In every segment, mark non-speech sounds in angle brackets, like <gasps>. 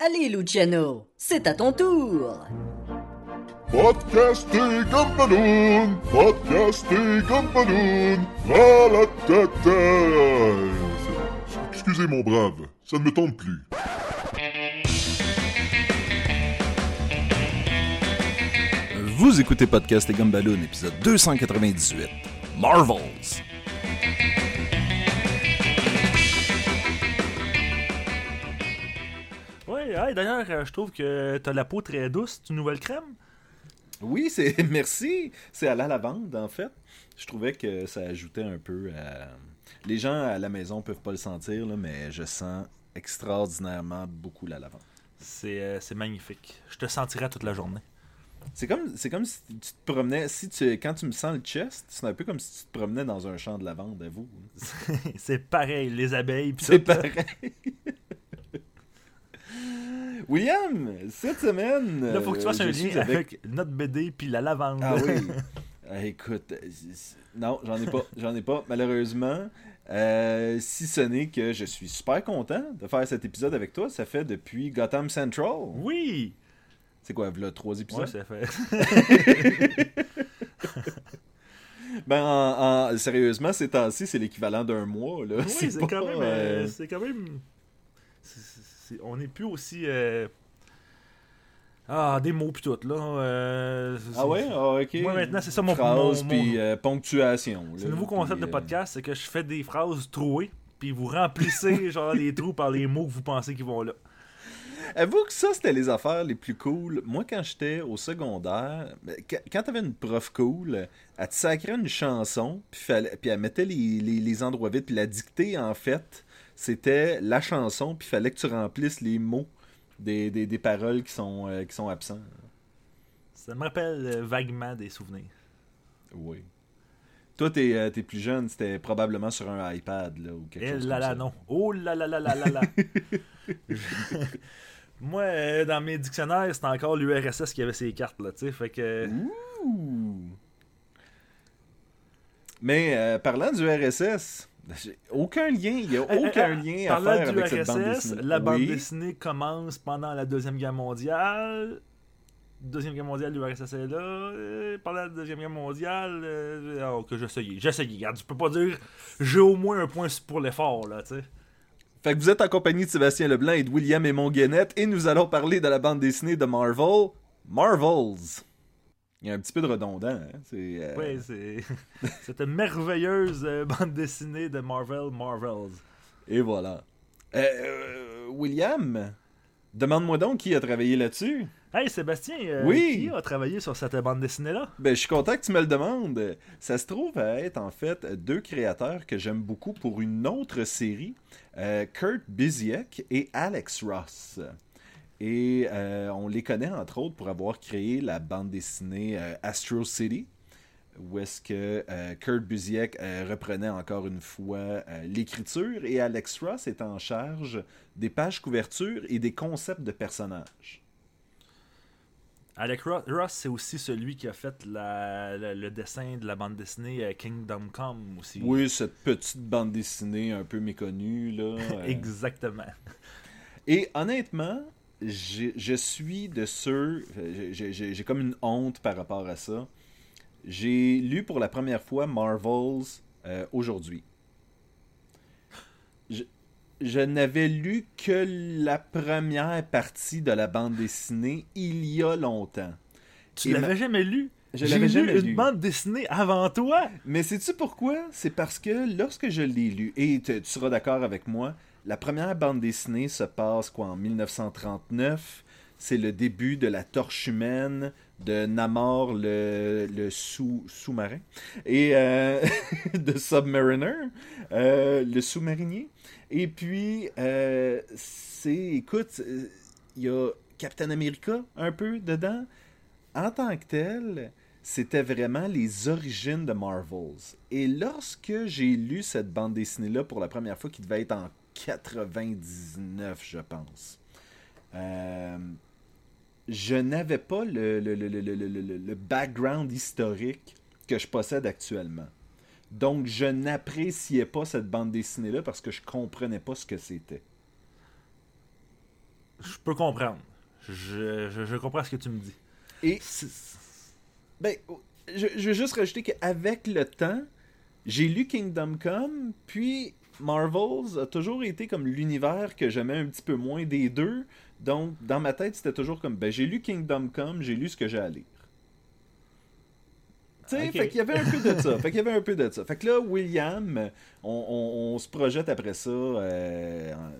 Allez, Luciano, c'est à ton tour. Podcasting Gumballoon, Podcasting Gumballoon, la la ta ta. Excusez mon brave, ça ne me tente plus. Vous écoutez Podcast et Gumballoon, épisode 298. Marvels. Ouais, d'ailleurs, euh, je trouve que t'as la peau très douce. C'est une nouvelle crème? Oui, c'est <laughs> merci. C'est à la lavande, en fait. Je trouvais que ça ajoutait un peu à... Les gens à la maison peuvent pas le sentir, là, mais je sens extraordinairement beaucoup la lavande. C'est euh, c'est magnifique. Je te sentirai toute la journée. C'est comme, c'est comme si tu te promenais, si tu, quand tu me sens le chest, c'est un peu comme si tu te promenais dans un champ de lavande, à vous. <laughs> c'est pareil, les abeilles. C'est pareil. <laughs> William, cette semaine. Là, faut que tu fasses euh, un lien avec... notre BD puis la lavande. Ah oui. Ah, <laughs> écoute, euh, non, j'en ai pas, j'en ai pas, malheureusement. Euh, si ce n'est que je suis super content de faire cet épisode avec toi. Ça fait depuis Gotham Central. oui! C'est quoi, là, trois épisodes? Ouais, ça fait. <laughs> Ben, en- en- sérieusement, ces temps-ci, c'est l'équivalent d'un mois. Là. oui, c'est pas, quand même. euh, euh, c'est quand même. On n'est plus aussi. euh, Ah, des mots pis tout, là. euh, Ah ouais? Ah, ok. Moi, maintenant, c'est ça mon- Phrase, mon- puis euh, ponctuation. C'est le nouveau concept puis, de podcast, c'est que je fais des phrases trouées, puis vous remplissez <laughs> genre les trous par les mots que vous pensez qu'ils vont là. Avoue que ça, c'était les affaires les plus cool. Moi, quand j'étais au secondaire, ben, qu- quand t'avais une prof cool, elle te sacrait une chanson, puis, fallait- puis elle mettait les, les- les endroits vides, puis la dictée, en fait, c'était la chanson, puis il fallait que tu remplisses les mots des, des- des paroles qui sont, euh, qui sont absents. Ça me rappelle euh, vaguement des souvenirs. Oui. Toi, t'es euh, t'es plus jeune, c'était probablement sur un iPad, là, ou quelque Eh chose là comme là, ça. non. Oh là là là là là là. <laughs> Moi, euh, dans mes dictionnaires, c'était encore l'URSS qui avait ses cartes, là, tu sais. Fait que. Ouh. Mais euh, parlant du RSS, aucun lien, il n'y a Eh, eh, aucun eh, lien à faire du avec cette bande RSS, dessinée. La bande Oui. dessinée commence pendant la Deuxième Guerre mondiale. Deuxième Guerre mondiale, l'URSS est là. Euh, pendant la Deuxième Guerre mondiale, euh, oh, que j'essayais. J'essayais. Regarde, je peux pas dire j'ai au moins un point pour l'effort, là, tu sais. Fait que vous êtes en compagnie de Sébastien Leblanc et de William et Guénette et nous allons parler de la bande dessinée de Marvel, Marvels. Il y a un petit peu de redondant, hein? C'est, euh, Oui, c'est <laughs> cette merveilleuse euh, bande dessinée de Marvel Marvels. Et voilà. Euh, euh, William, demande-moi donc qui a travaillé là-dessus. Hey Sébastien, euh, Oui. qui a travaillé sur cette bande dessinée-là? Ben, je suis content que tu me le demandes. Ça se trouve à être en fait deux créateurs que j'aime beaucoup pour une autre série, euh, Kurt Busiek et Alex Ross. Et euh, on les connaît entre autres pour avoir créé la bande dessinée euh, Astro City, où est-ce que euh, Kurt Busiek reprenait encore une fois l'écriture et Alex Ross est en charge des pages couverture et des concepts de personnages. Alec Ro- Ross, c'est aussi celui qui a fait la- la- le dessin de la bande dessinée Kingdom Come aussi. Oui, cette petite bande dessinée un peu méconnue là. <laughs> Exactement. Et honnêtement, je suis de ceux. j'ai- J'ai comme une honte par rapport à ça. J'ai lu pour la première fois Marvels euh, aujourd'hui. Je, je n'avais lu que la première partie de la bande dessinée il y a longtemps. Tu l'avais ma- jamais lu? Je l'avais lu jamais une lu. bande dessinée avant toi? Mais sais-tu pourquoi? C'est parce que lorsque je l'ai lu, et tu seras d'accord avec moi, la première bande dessinée se passe quoi en 1939. C'est le début de la torche humaine de Namor, le, le sous, sous-marin, et euh, <laughs> de Submariner, euh, le sous-marinier. Et puis, euh, c'est, écoute, il y a Captain America un peu dedans. En tant que tel, c'était vraiment les origines de Marvels. Et lorsque j'ai lu cette bande dessinée-là pour la première fois, qui devait être en 99, je pense, euh, je n'avais pas le, le, le, le, le, le- le- le background historique que je possède actuellement. Donc, je n'appréciais pas cette bande dessinée-là parce que je comprenais pas ce que c'était. je peux comprendre. Je, je, je comprends ce que tu me dis. Et Ben, je, je veux juste rajouter qu'avec le temps, j'ai lu Kingdom Come, puis Marvels a toujours été comme l'univers que j'aimais un petit peu moins des deux. Donc, dans ma tête, c'était toujours comme, ben, j'ai lu Kingdom Come, j'ai lu ce que j'ai à lire. Tu sais, Ok. fait qu'il y avait un peu de ça. Fait qu'il y avait un peu de ça. Fait que là, William, on, on- on se projette après ça euh, en-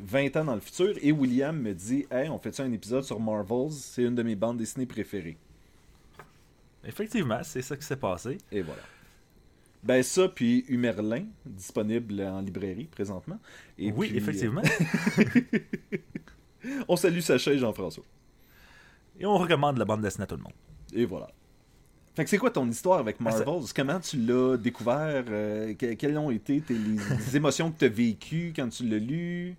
20 ans dans le futur, et William me dit, hey, on fait ça un épisode sur Marvels, c'est une de mes bandes dessinées préférées. Effectivement, c'est ça qui s'est passé. Et voilà. Ben ça, puis Humerlin, disponible en librairie présentement. Et oui, puis, effectivement. euh, <laughs> on salue Sacha et Jean-François. Et on recommande la bande dessinée à tout le monde. Et voilà. Fait que c'est quoi ton histoire avec Ah, Marvels? Comment tu l'as découvert? Euh, que- quelles ont été tes, les, <laughs> les émotions que tu as vécues quand tu l'as lu?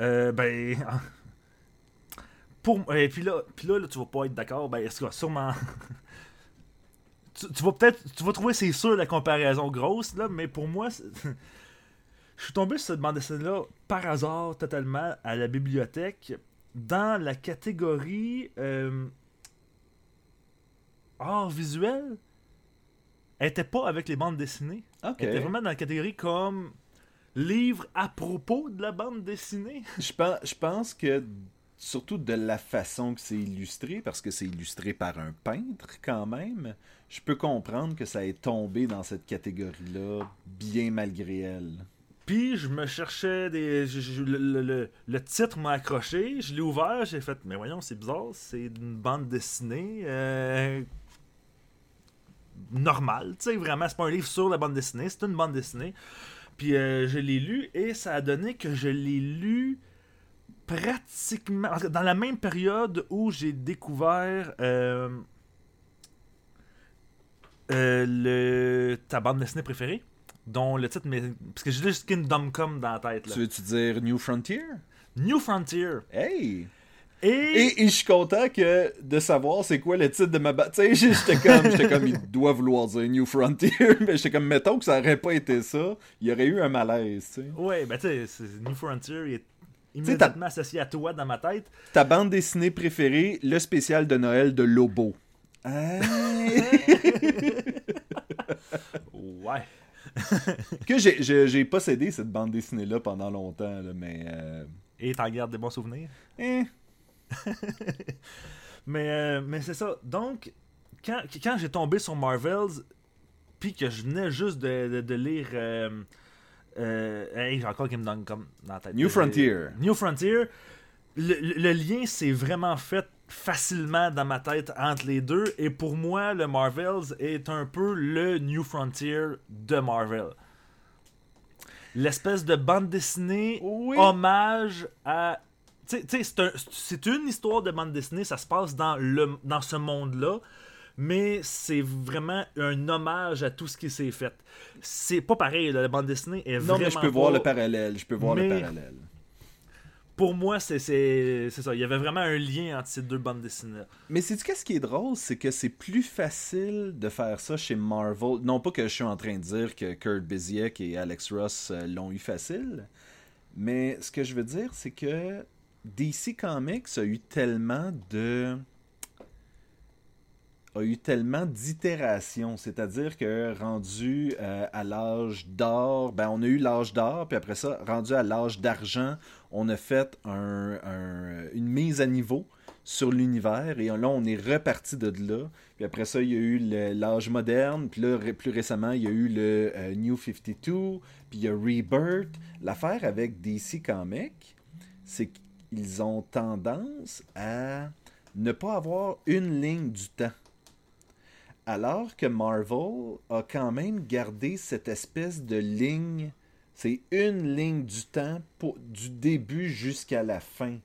Euh, ben. <laughs> Pour, et puis là, puis là, là, tu vas pas être d'accord. Ben, est-ce que sûrement. Tu, tu vas peut-être. Tu vas trouver, c'est sûr, la comparaison grosse, là, mais pour moi, <laughs> je suis tombé sur cette bande dessinée-là par hasard, totalement, à la bibliothèque, dans la catégorie. euh, art visuel. Elle était pas avec les bandes dessinées. Elle était vraiment dans la catégorie comme livre à propos de la bande dessinée. <laughs> Je pense, je pense que surtout de la façon que c'est illustré, parce que c'est illustré par un peintre quand même, je peux comprendre que ça ait tombé dans cette catégorie-là, bien malgré elle. Puis je me cherchais des. le, titre m'a accroché, je l'ai ouvert, j'ai fait Mais voyons, c'est bizarre, c'est une bande dessinée. euh, normale, tu sais, vraiment, c'est pas un livre sur la bande dessinée, c'est une bande dessinée. Puis euh, je l'ai lu et ça a donné que je l'ai lu pratiquement. Dans la même période où j'ai découvert. euh, euh, le, ta bande dessinée préférée, dont le titre, mais, parce que j'ai juste Kingdom Come dans la tête. Là. Tu veux-tu dire New Frontier? New Frontier. Hey! Et, Et, et je suis content que de savoir c'est quoi le titre de ma bande. Tu sais, j'étais comme, j'étais comme, il doit vouloir dire New Frontier, <laughs> mais j'étais comme, mettons que ça aurait pas été ça, il y aurait eu un malaise, tu sais. ouais, ben tu sais, New Frontier il est immédiatement associé à toi dans ma tête. Ta bande dessinée préférée, le spécial de Noël de Lobo. Hey! Ouais. <laughs> que j'ai- possédé cette bande dessinée-là pendant longtemps, là, mais. euh, Et t'en gardes des bons souvenirs? eh. <laughs> Mais, euh, mais c'est ça. Donc, quand, quand j'ai tombé sur Marvels, puis que je venais juste de, de- de lire. Euh, euh, hey, j'ai encore Kingdom Come dans la tête. New Frontier. New Frontier. Le, le- le lien s'est vraiment fait facilement dans ma tête entre les deux. Et pour moi, le Marvels est un peu le New Frontier de Marvel. L'espèce de bande dessinée Oui. hommage à. C'est un- c'est une histoire de bande dessinée, ça se passe dans, le, dans ce monde-là, mais c'est vraiment un hommage à tout ce qui s'est fait. C'est pas pareil, la bande dessinée est Non, vraiment. mais je peux voir le parallèle. Je peux voir le parallèle. Pour moi, c'est ça. Il y avait vraiment un lien entre ces deux bandes dessinées. Mais c'est qu'est-ce qui est drôle, c'est que c'est plus facile de faire ça chez Marvel. Non pas que je suis en train de dire que Kurt Busiek et Alex Ross euh, l'ont eu facile, mais ce que je veux dire, c'est que DC Comics a eu tellement de a eu tellement d'itérations, c'est-à-dire que rendu euh, à l'âge d'or, ben on a eu l'âge d'or, puis après ça, rendu à l'âge d'argent, on a fait un- un- une mise à niveau sur l'univers et là on est reparti de là. Puis après ça, il y a eu l'âge moderne, puis là plus récemment, il y a eu le euh, New 52, puis il y a Rebirth. L'affaire avec DC Comics, c'est qu'ils ont tendance à ne pas avoir une ligne du temps. Alors que Marvel a quand même gardé cette espèce de ligne, c'est une ligne du temps pour, du début jusqu'à la fin.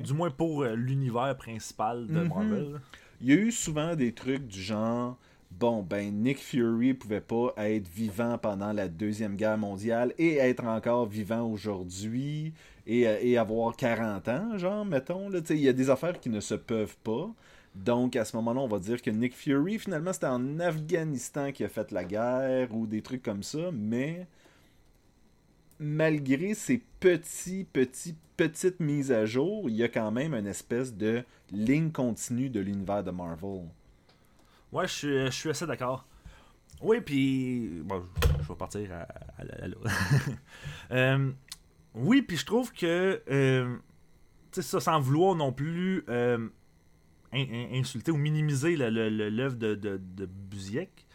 Du moins pour euh, l'univers principal de Mhm. Marvel. Il y a eu souvent des trucs du genre bon ben Nick Fury pouvait pas être vivant pendant la deuxième guerre mondiale et être encore vivant aujourd'hui et, euh, et avoir 40 ans genre mettons il y a des affaires qui ne se peuvent pas donc à ce moment-là on va dire que Nick Fury finalement c'était en Afghanistan qui a fait la guerre ou des trucs comme ça mais malgré ces petits, petits, petites mises à jour, il y a quand même une espèce de ligne continue de l'univers de Marvel. Ouais, je suis, suis assez d'accord. Oui, puis. Bon, je vais partir à, à, <laughs> euh, oui, puis je trouve que. Euh, tu sais, ça, sans vouloir non plus euh, insulter ou minimiser l'œuvre de, de, de Busiek,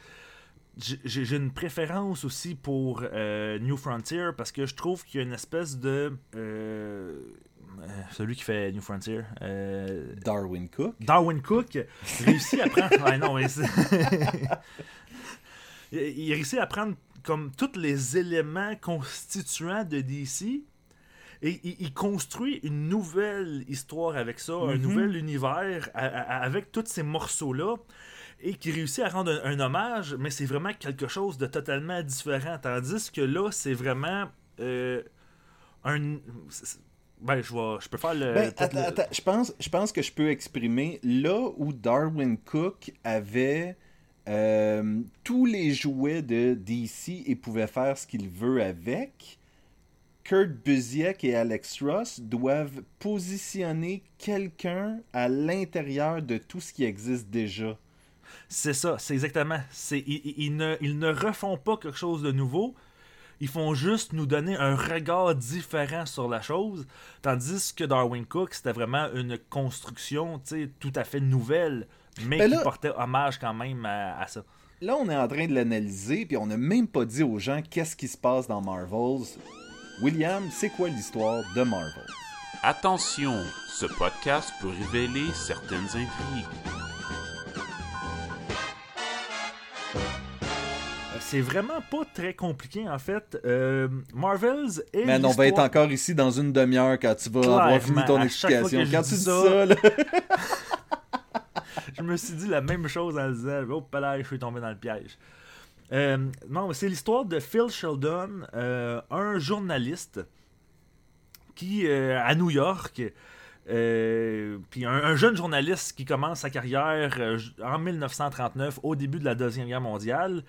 j'ai une préférence aussi pour euh, New Frontier parce que je trouve qu'il y a une espèce de. Euh, celui qui fait New Frontier. Euh, Darwin Cook. Darwin Cook réussit à prendre. <laughs> ouais, non, mais <laughs> il, il réussit à prendre comme tous les éléments constituants de DC. Et il, il, construit une nouvelle histoire avec ça, mm -hmm. un nouvel univers à, à, avec tous ces morceaux-là et qui réussit à rendre un, un hommage, mais c'est vraiment quelque chose de totalement différent. Tandis que là, c'est vraiment euh, un. Ben, je, vais, je peux faire le. Ben, attends, le... attends, je pense, je pense que je peux exprimer là où Darwin Cook avait euh, tous les jouets de DC et pouvait faire ce qu'il veut avec. Kurt Busiek et Alex Ross doivent positionner quelqu'un à l'intérieur de tout ce qui existe déjà. C'est ça, c'est exactement. C'est, ils, ils, ne, ils ne refont pas quelque chose de nouveau. Ils font juste nous donner un regard différent sur la chose. Tandis que Darwin Cook, c'était vraiment une construction tout à fait nouvelle, mais ben là, qui portait hommage quand même à, à, ça. Là, on est en train de l'analyser, puis on n'a même pas dit aux gens qu'est-ce qui se passe dans Marvels. William, c'est quoi l'histoire de Marvel? Attention, ce podcast peut révéler certaines intrigues. c'est vraiment pas très compliqué en fait. Euh, Marvels et. Man, on va être encore ici dans une demi-heure quand tu vas Clairement, avoir fini ton explication. Quand tu dis ça, ça là... <laughs> je me suis dit la même chose en disant Oh, là, je suis tombé dans le piège. Euh, non, c'est l'histoire de Phil Sheldon, euh, un journaliste qui, euh, à New York, euh, puis un, un, jeune journaliste qui commence sa carrière en 1939, au début de la Deuxième Guerre mondiale,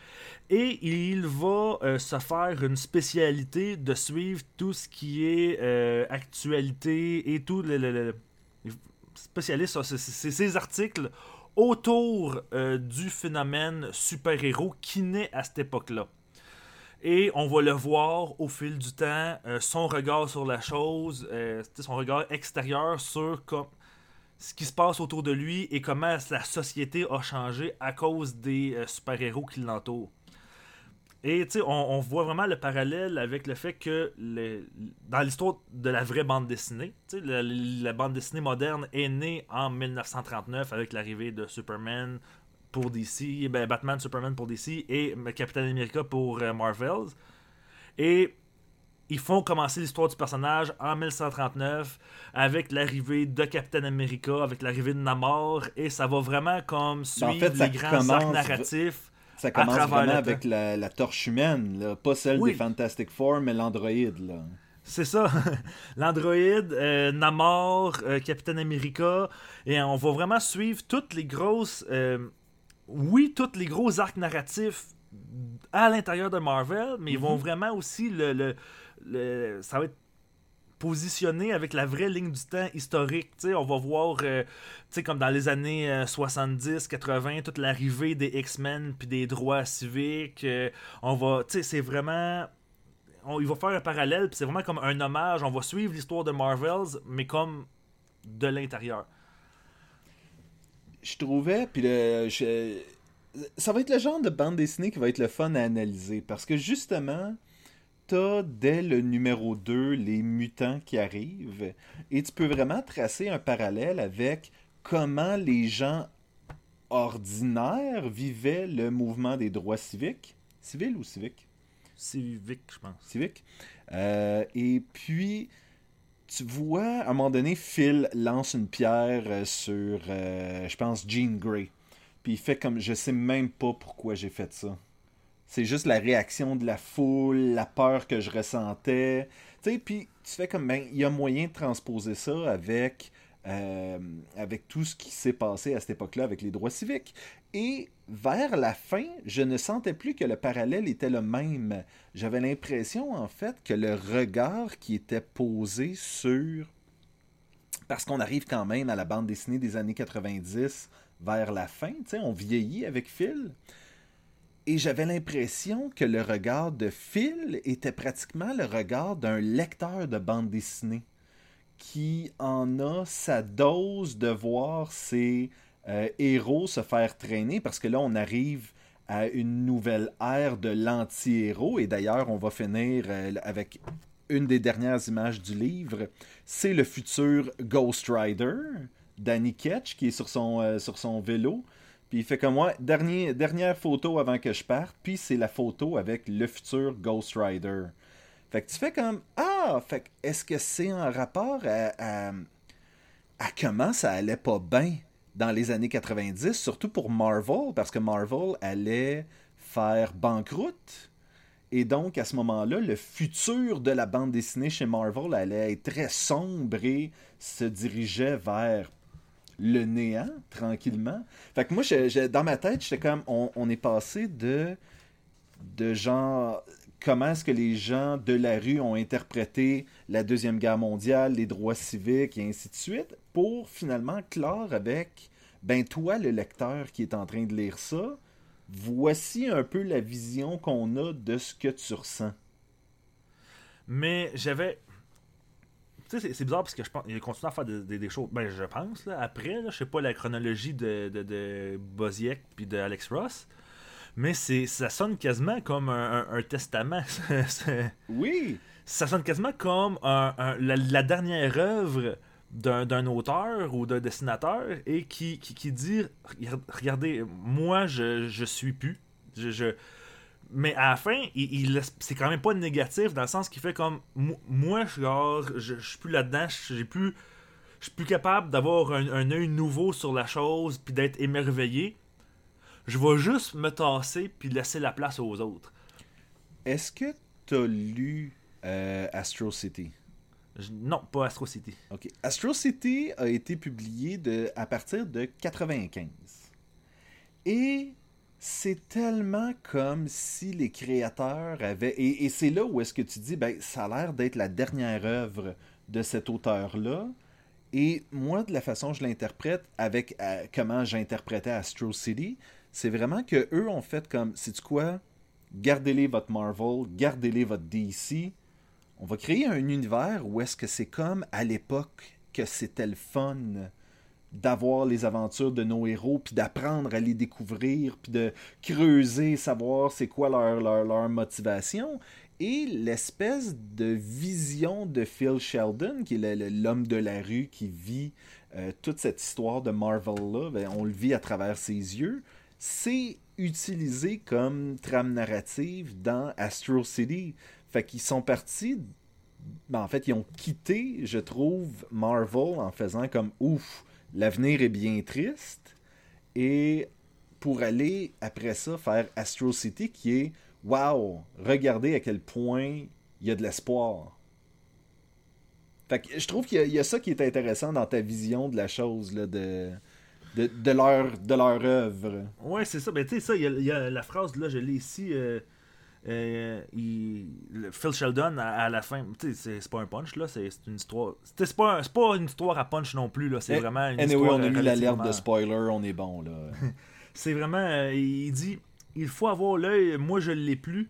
et il va se faire une spécialité de suivre tout ce qui est actualité et tout le, le, le spécialiste, ces articles autour euh, du phénomène super-héros qui naît à cette époque-là. Et on va le voir au fil du temps, euh, son regard sur la chose, euh, son regard extérieur sur ce qui se passe autour de lui et comment la société a changé à cause des super-héros qui l'entourent. Et on, on, voit vraiment le parallèle avec le fait que le, dans l'histoire de la vraie bande dessinée, la, la, bande dessinée moderne est née en 1939 avec l'arrivée de Superman, pour DC, ben Batman, Superman pour DC et Captain America pour euh, Marvels. Et ils font commencer l'histoire du personnage en 1939 avec l'arrivée de Captain America, avec l'arrivée de Namor, et ça va vraiment comme suivre ben en fait, les grands arcs narratifs. Ça commence vraiment avec la, la, torche humaine, là. pas celle oui. des Fantastic Four, mais l'androïde. C'est ça, <laughs> l'androïde, euh, Namor, euh, Captain America, et on va vraiment suivre toutes les grosses euh, oui, tous les gros arcs narratifs à l'intérieur de Marvel, mais mm -hmm. ils vont vraiment aussi le, le, le, ça va être positionné avec la vraie ligne du temps historique. T'sais, on va voir, euh, comme dans les années euh, 70, 80, toute l'arrivée des X-Men puis des droits civiques. Euh, on va, c'est vraiment. On, il va faire un parallèle, puis c'est vraiment comme un hommage. On va suivre l'histoire de Marvels, mais comme de l'intérieur je trouvais, puis le, ça va être le genre de bande dessinée qui va être le fun à analyser. Parce que justement, t'as dès le numéro 2 les mutants qui arrivent. Et tu peux vraiment tracer un parallèle avec comment les gens ordinaires vivaient le mouvement des droits civiques. Civil ou civique Civique, je pense. Civique. Euh, et puis tu vois, à un moment donné, Phil lance une pierre sur, euh, je pense, Jean Grey. Puis il fait comme, je sais même pas pourquoi j'ai fait ça. C'est juste la réaction de la foule, la peur que je ressentais. Tu sais, puis tu fais comme, ben, il y a moyen de transposer ça avec euh, avec tout ce qui s'est passé à cette époque-là avec les droits civiques. Et vers la fin, je ne sentais plus que le parallèle était le même. J'avais l'impression, en fait, que le regard qui était posé sur... Parce qu'on arrive quand même à la bande dessinée des années 90 vers la fin, tu sais, on vieillit avec Phil. Et j'avais l'impression que le regard de Phil était pratiquement le regard d'un lecteur de bande dessinée qui en a sa dose de voir ses euh, héros se faire traîner parce que là on arrive à une nouvelle ère de l'anti-héros et d'ailleurs on va finir euh, avec une des dernières images du livre, c'est le futur Ghost Rider, Danny Ketch, qui est sur son, euh, sur son vélo. Puis il fait comme moi, dernière photo avant que je parte, puis c'est la photo avec le futur Ghost Rider. Fait que tu fais comme Ah, fait est-ce que c'est en rapport à, à, à comment ça allait pas bien dans les années 90, surtout pour Marvel, parce que Marvel allait faire banqueroute. Et donc, à ce moment-là, le futur de la bande dessinée chez Marvel allait être très sombre et se dirigeait vers le néant, tranquillement. Fait que moi, dans ma tête, j'étais comme, on, on est passé de, de genre, comment est-ce que les gens de la rue ont interprété la Deuxième Guerre mondiale, les droits civiques et ainsi de suite, pour finalement clore avec, ben toi, le lecteur qui est en train de lire ça, voici un peu la vision qu'on a de ce que tu ressens. Mais j'avais. Tu sais, c'est- bizarre parce que je pense. Il continue à faire des, des-. Ben, je pense, là. Après, là, je sais pas la chronologie de, de, de Boziek puis de Alex Ross. Mais c'est ça sonne quasiment comme un, un- un testament. <laughs> Oui, ça sonne quasiment comme un- la, la dernière œuvre d'un auteur ou d'un dessinateur et qui, qui, qui dit Regarde- Regardez, moi, je, je suis plus. Je, je- Mais à la fin, il, il c'est quand même pas négatif dans le sens qu'il fait comme Mo- Moi, genre, je, je suis plus là-dedans, j'ai plus. Je suis plus capable d'avoir un, un œil nouveau sur la chose puis d'être émerveillé. Je vais juste me tasser puis laisser la place aux autres. est-ce que tu as lu euh, Astro City? Je- non, pas Astro City. Ok. Astro City a été publié de, à partir de 95. Et c'est tellement comme si les créateurs avaient... Et, c'est là où est-ce que tu dis, ben, ça a l'air d'être la dernière œuvre de cet auteur-là. Et moi, de la façon dont je l'interprète, avec euh, comment j'interprétais Astro City, c'est vraiment que eux ont fait comme, c'est quoi? Gardez-les votre Marvel, gardez-les votre DC. On va créer un univers où est-ce que c'est comme à l'époque que c'était le fun d'avoir les aventures de nos héros, puis d'apprendre à les découvrir, puis de creuser, savoir c'est quoi leur, motivation. Et l'espèce de vision de Phil Sheldon, qui est l'homme de la rue qui vit euh, toute cette histoire de Marvel-là, ben, on le vit à travers ses yeux, c'est utilisé comme trame narrative dans Astro City. Fait qu'ils sont partis ben, en fait, ils ont quitté, je trouve, Marvel en faisant comme ouf, l'avenir est bien triste. Et pour aller après ça faire Astro City qui est wow, regardez à quel point il y a de l'espoir. Je trouve qu'il y, a- ça qui est intéressant dans ta vision de la chose, là, de, de, leur, de leur œuvre. Ouais, c'est ça. Ben, tu sais, ça, il y, a- il y a la phrase, là, je l'ai ici. euh, euh, il- Phil Sheldon, à, à la fin, c'est- pas un punch, là, c'est une histoire. C'est pas, un- pas une histoire à punch non plus, là, c'est Eh, vraiment une Anyway, histoire. on a mis l'alerte de spoiler, on est bon, là. <laughs> C'est vraiment. euh, il dit il faut avoir l'œil, moi je l'ai plus.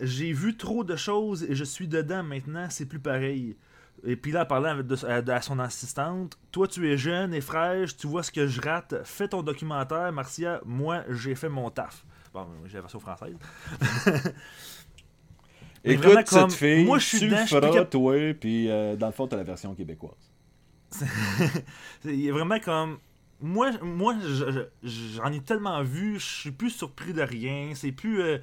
J'ai vu trop de choses et je suis dedans maintenant, c'est plus pareil. Et puis là, en parlant avec de- à, à son assistante, toi tu es jeune et fraîche, tu vois ce que je rate, fais ton documentaire, Marcia, moi j'ai fait mon taf. Bon, j'ai la version française. <laughs> Écoute, cette comme, fille, moi, je suis tu dedans, je feras, cap- toi, puis euh, dans le fond, t'as la version québécoise. <laughs> Il est vraiment comme. Moi, moi je- je- j'en ai tellement vu, je suis plus surpris de rien. C'est plus. euh,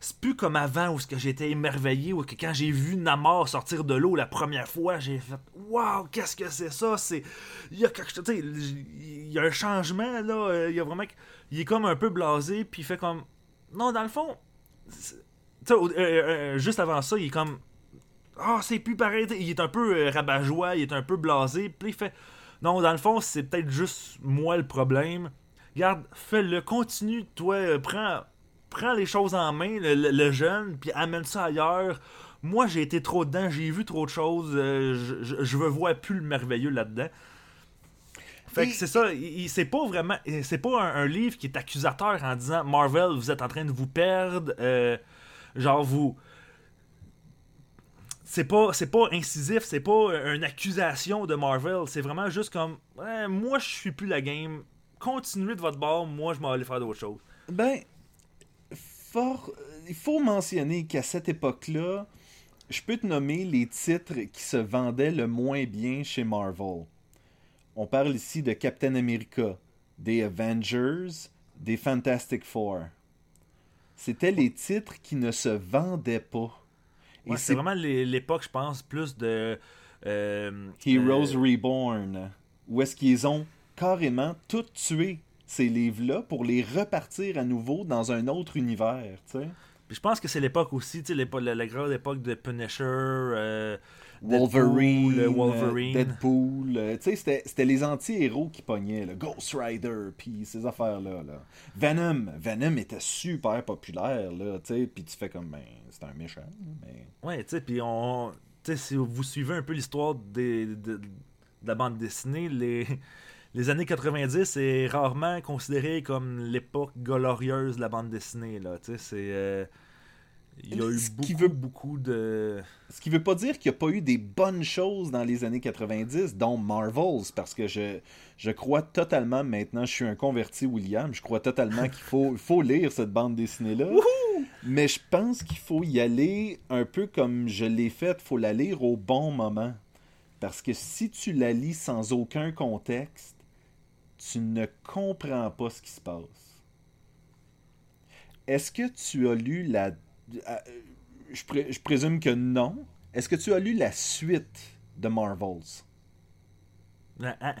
c'est plus comme avant où j'étais émerveillé ou que quand j'ai vu Namor sortir de l'eau la première fois, j'ai fait waouh, qu'est-ce que c'est ça? C'est il y a il y a un changement là, euh, il est comme un peu blasé puis il fait comme non dans le fond au- euh, euh, juste avant ça, il est comme ah, c'est plus pareil, il est un peu euh, rabat-joie, il est un peu blasé, puis il fait Non, dans le fond, c'est peut-être juste moi le problème. Regarde, fais-le, continue, toi, euh, prends, prends les choses en main, le, le- le jeune, puis amène ça ailleurs. Moi, j'ai été trop dedans, j'ai vu trop de choses, euh, je, je, veux voir plus le merveilleux là-dedans. Fait que c'est ça, c'est pas vraiment. C'est pas un, un livre qui est accusateur en disant Marvel, vous êtes en train de vous perdre. euh, genre, vous. C'est pas, c'est pas incisif, c'est pas une accusation de Marvel. C'est vraiment juste comme Moi, je suis plus la game. Continuez de votre bord, moi, je m'en vais faire d'autres choses. Ben, fort, il faut mentionner qu'à cette époque-là, je peux te nommer les titres qui se vendaient le moins bien chez Marvel. On parle ici de Captain America, des Avengers, des Fantastic Four. C'était les titres qui ne se vendaient pas. Et Ouais, c'est vraiment l'é- l'époque, je pense, plus de. euh, Heroes euh, Reborn, où est-ce qu'ils ont carrément tout tué ces livres-là pour les repartir à nouveau dans un autre univers, tu sais. Puis je pense que c'est l'époque aussi, tu sais, la, la grande époque de Punisher, euh, Wolverine, Deadpool, euh, Wolverine. Deadpool, euh, tu sais, c'était- les anti-héros qui pognaient, là. Ghost Rider, puis ces affaires-là, là. Venom, Venom était super populaire, là, tu sais, puis tu fais comme, ben, c'est un méchant, mais... Ouais, tu sais, puis on. Tu sais, si vous suivez un peu l'histoire des- de, de la bande dessinée, les, les années 90 est rarement considéré comme l'époque glorieuse de la bande dessinée, là. C'est. euh, Il y a eu Ce beaucoup, qui veut- beaucoup de. Ce qui veut pas dire qu'il n'y a pas eu des bonnes choses dans les années 90, dont Marvels, parce que je, je crois totalement, maintenant, je suis un converti William, je crois totalement qu'il faut, <laughs> faut lire cette bande dessinée-là. Mais je pense qu'il faut y aller un peu comme je l'ai fait, il faut la lire au bon moment. Parce que si tu la lis sans aucun contexte, tu ne comprends pas ce qui se passe. Est-ce que tu as lu la... euh, Je, pré- je présume que non. Est-ce que tu as lu la suite de Marvels? Ah.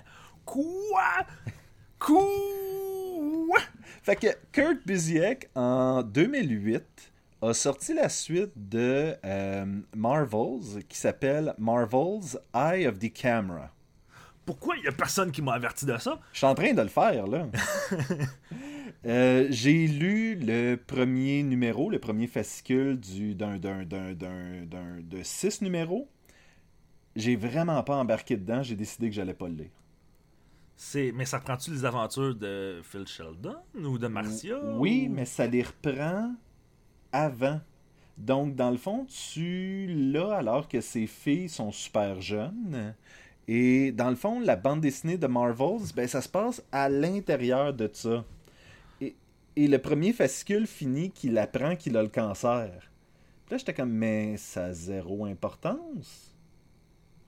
Quoi? Quoi? Fait que Kurt Busiek, en 2008, a sorti la suite de euh, Marvels qui s'appelle Marvels Eye of the Camera. Pourquoi il y a personne qui m'a averti de ça? Je suis en train de le faire, là. <laughs> Euh, J'ai lu le premier numéro, le premier fascicule du- d'un, d'un, d'un, d'un, d'un- de six numéros. J'ai vraiment pas embarqué dedans. J'ai décidé que j'allais pas le lire. C'est, mais ça prend-tu les aventures de Phil Sheldon ou de Marcia Oui, ou- mais ça les reprend avant. Donc, dans le fond, tu l'as alors que ces filles sont super jeunes. Et dans le fond, la bande dessinée de Marvels, ben, ça se passe à l'intérieur de ça. Et, et le premier fascicule finit qu'il apprend qu'il a le cancer. Puis là, j'étais comme, mais ça a zéro importance.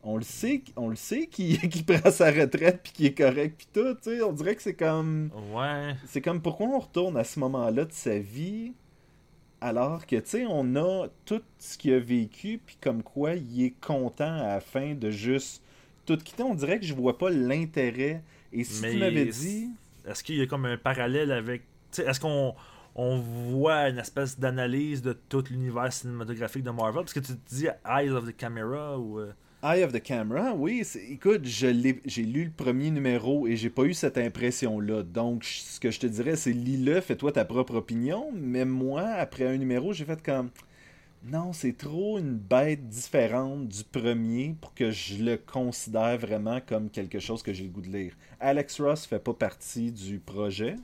On le sait, on le sait qu'il <laughs> qu'il prend sa retraite puis qu'il est correct puis tout, tu sais. On dirait que c'est comme Ouais. c'est comme pourquoi on retourne à ce moment-là de sa vie alors que, tu sais, on a tout ce qu'il a vécu, puis comme quoi il est content à la fin de juste tout quitter. On dirait que je vois pas l'intérêt. Et si Mais tu m'avais dit... Est-ce qu'il y a comme un parallèle avec. Est-ce qu'on on voit une espèce d'analyse de tout l'univers cinématographique de Marvel? Parce que tu te dis Eyes of the Camera ou. euh, Eye of the Camera, oui, écoute, j'ai lu le premier numéro et j'ai pas eu cette impression-là. Donc, ce que je te dirais, c'est lis-le, fais-toi ta propre opinion. Mais moi, après un numéro, j'ai fait comme. Non, c'est trop une bête différente du premier pour que je le considère vraiment comme quelque chose que j'ai le goût de lire. Alex Ross fait pas partie du projet.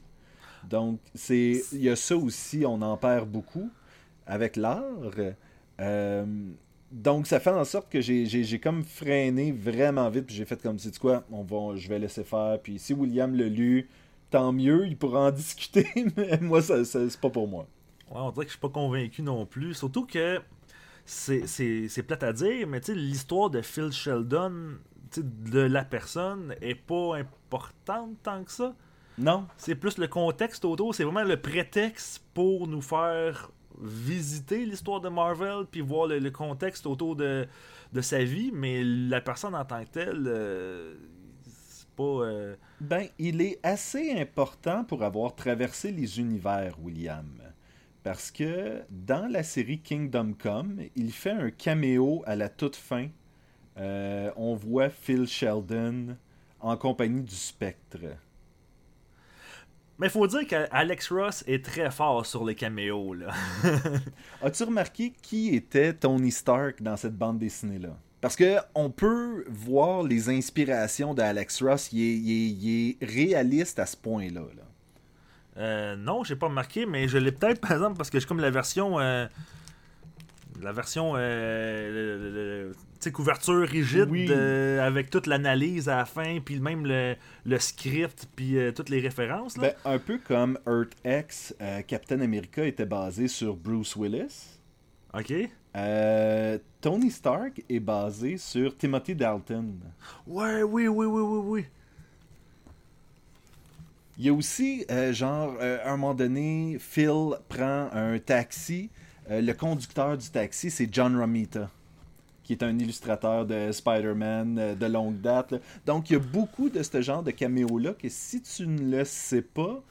Donc, c'est il y a ça aussi, on en perd beaucoup avec l'art. Euh, donc, ça fait en sorte que j'ai- comme freiné vraiment vite, puis j'ai fait comme, c'est quoi, on va, je vais laisser faire. Puis si William l'a lu, tant mieux, il pourra en <laughs> discuter, mais moi, ça, ça- c'est pas pour moi. Ouais, on dirait que je suis pas convaincu non plus. Surtout que c'est- plate à dire, mais l'histoire de Phil Sheldon, de la personne, est pas importante tant que ça. Non, C'est plus le contexte autour, c'est vraiment le prétexte pour nous faire visiter l'histoire de Marvel, puis voir le, le contexte autour de, de sa vie, mais la personne en tant que telle, euh, c'est pas... euh, Ben, il est assez important pour avoir traversé les univers, William. Parce que dans la série Kingdom Come, il fait un caméo à la toute fin. Euh, on voit Phil Sheldon en compagnie du spectre. Mais il faut dire qu'Alex Ross est très fort sur les caméos. Là. <laughs> As-tu remarqué qui était Tony Stark dans cette bande dessinée-là? Parce que on peut voir les inspirations d'Alex Ross. Il est, il est- il est réaliste à ce point-là. là. Euh, non, j'ai pas remarqué, mais je l'ai peut-être par exemple parce que j'ai comme la version. euh, la version. euh, couverture rigide Oui. avec toute l'analyse à la fin, puis même le, le script, puis euh, toutes les références. Là. Ben, un peu comme Earth X, euh, Captain America était basé sur Bruce Willis. ok. Tony Stark est basé sur Timothy Dalton. Ouais, oui, oui, oui, oui, oui. Il y a aussi, euh, genre, euh, à un moment donné, Phil prend un taxi. Euh, le conducteur du taxi, c'est John Romita, qui est un illustrateur de Spider-Man de longue date. là. Donc, il y a beaucoup de ce genre de caméos-là que si tu ne le sais pas,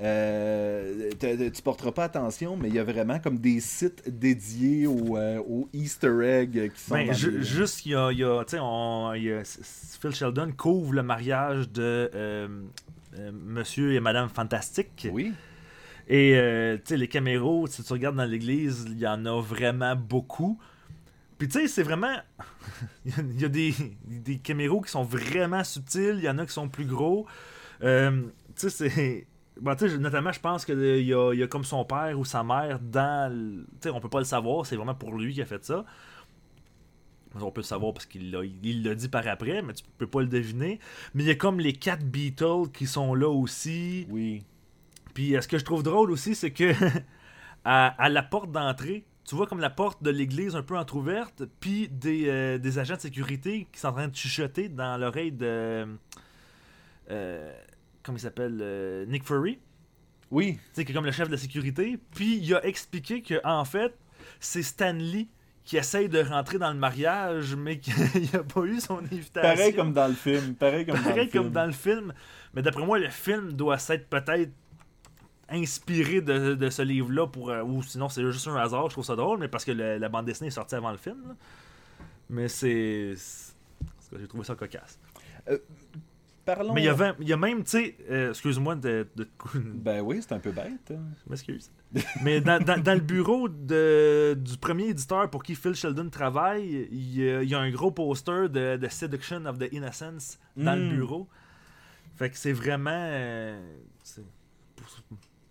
euh, tu porteras pas attention, mais il y a vraiment comme des sites dédiés aux, euh, aux Easter eggs qui sont Ben, dans ju- les- juste, il y a, il y a, tu sais, on- il y a- s- s- Phil Sheldon couvre le mariage de euh, Monsieur et Madame Fantastique. Oui. Et euh, tu sais, les caméros, si tu regardes dans l'église, il y en a vraiment beaucoup. Puis tu sais, c'est vraiment. <laughs> il y a- des, des caméros qui sont vraiment subtils, il y en a qui sont plus gros. Euh, tu sais, c'est. Bon, sais, notamment, je pense qu'il y a, il y a comme son père ou sa mère dans. Tu sais, on peut pas le savoir, c'est vraiment pour lui qui a fait ça. On peut le savoir parce qu'il l'a il l'a dit par après, mais tu peux pas le deviner. Mais il y a comme les quatre Beatles qui sont là aussi. Oui. Puis euh, ce que je trouve drôle aussi, c'est que <laughs> à, à la porte d'entrée, tu vois comme la porte de l'église un peu entrouverte, puis des, euh, des agents de sécurité qui sont en train de chuchoter dans l'oreille de. Euh, comment il s'appelle euh, Nick Fury. Oui. Tu sais, qui est comme le chef de la sécurité. Puis il a expliqué que en fait, c'est Stanley qui essaye de rentrer dans le mariage, mais qu'il <laughs> n'a pas eu son invitation. Pareil comme dans le film. Pareil comme dans Pareil le comme film. dans le film. Mais d'après moi, le film doit s'être peut-être inspiré de, de ce livre-là pour euh, ou sinon c'est juste un hasard je trouve ça drôle mais parce que le- la bande dessinée est sortie avant le film là. mais c'est c'est- parce que j'ai trouvé ça cocasse Parlons... mais il y a, vingt- il y a même tu sais euh, excuse-moi de, de Ben oui, c'est un peu bête. hein. je m'excuse mais dans, dans- dans le bureau de, du premier éditeur pour qui Phil Sheldon travaille il y a, il y a un gros poster de, de Seduction of the Innocence dans le Mm. bureau fait que c'est vraiment euh, c'est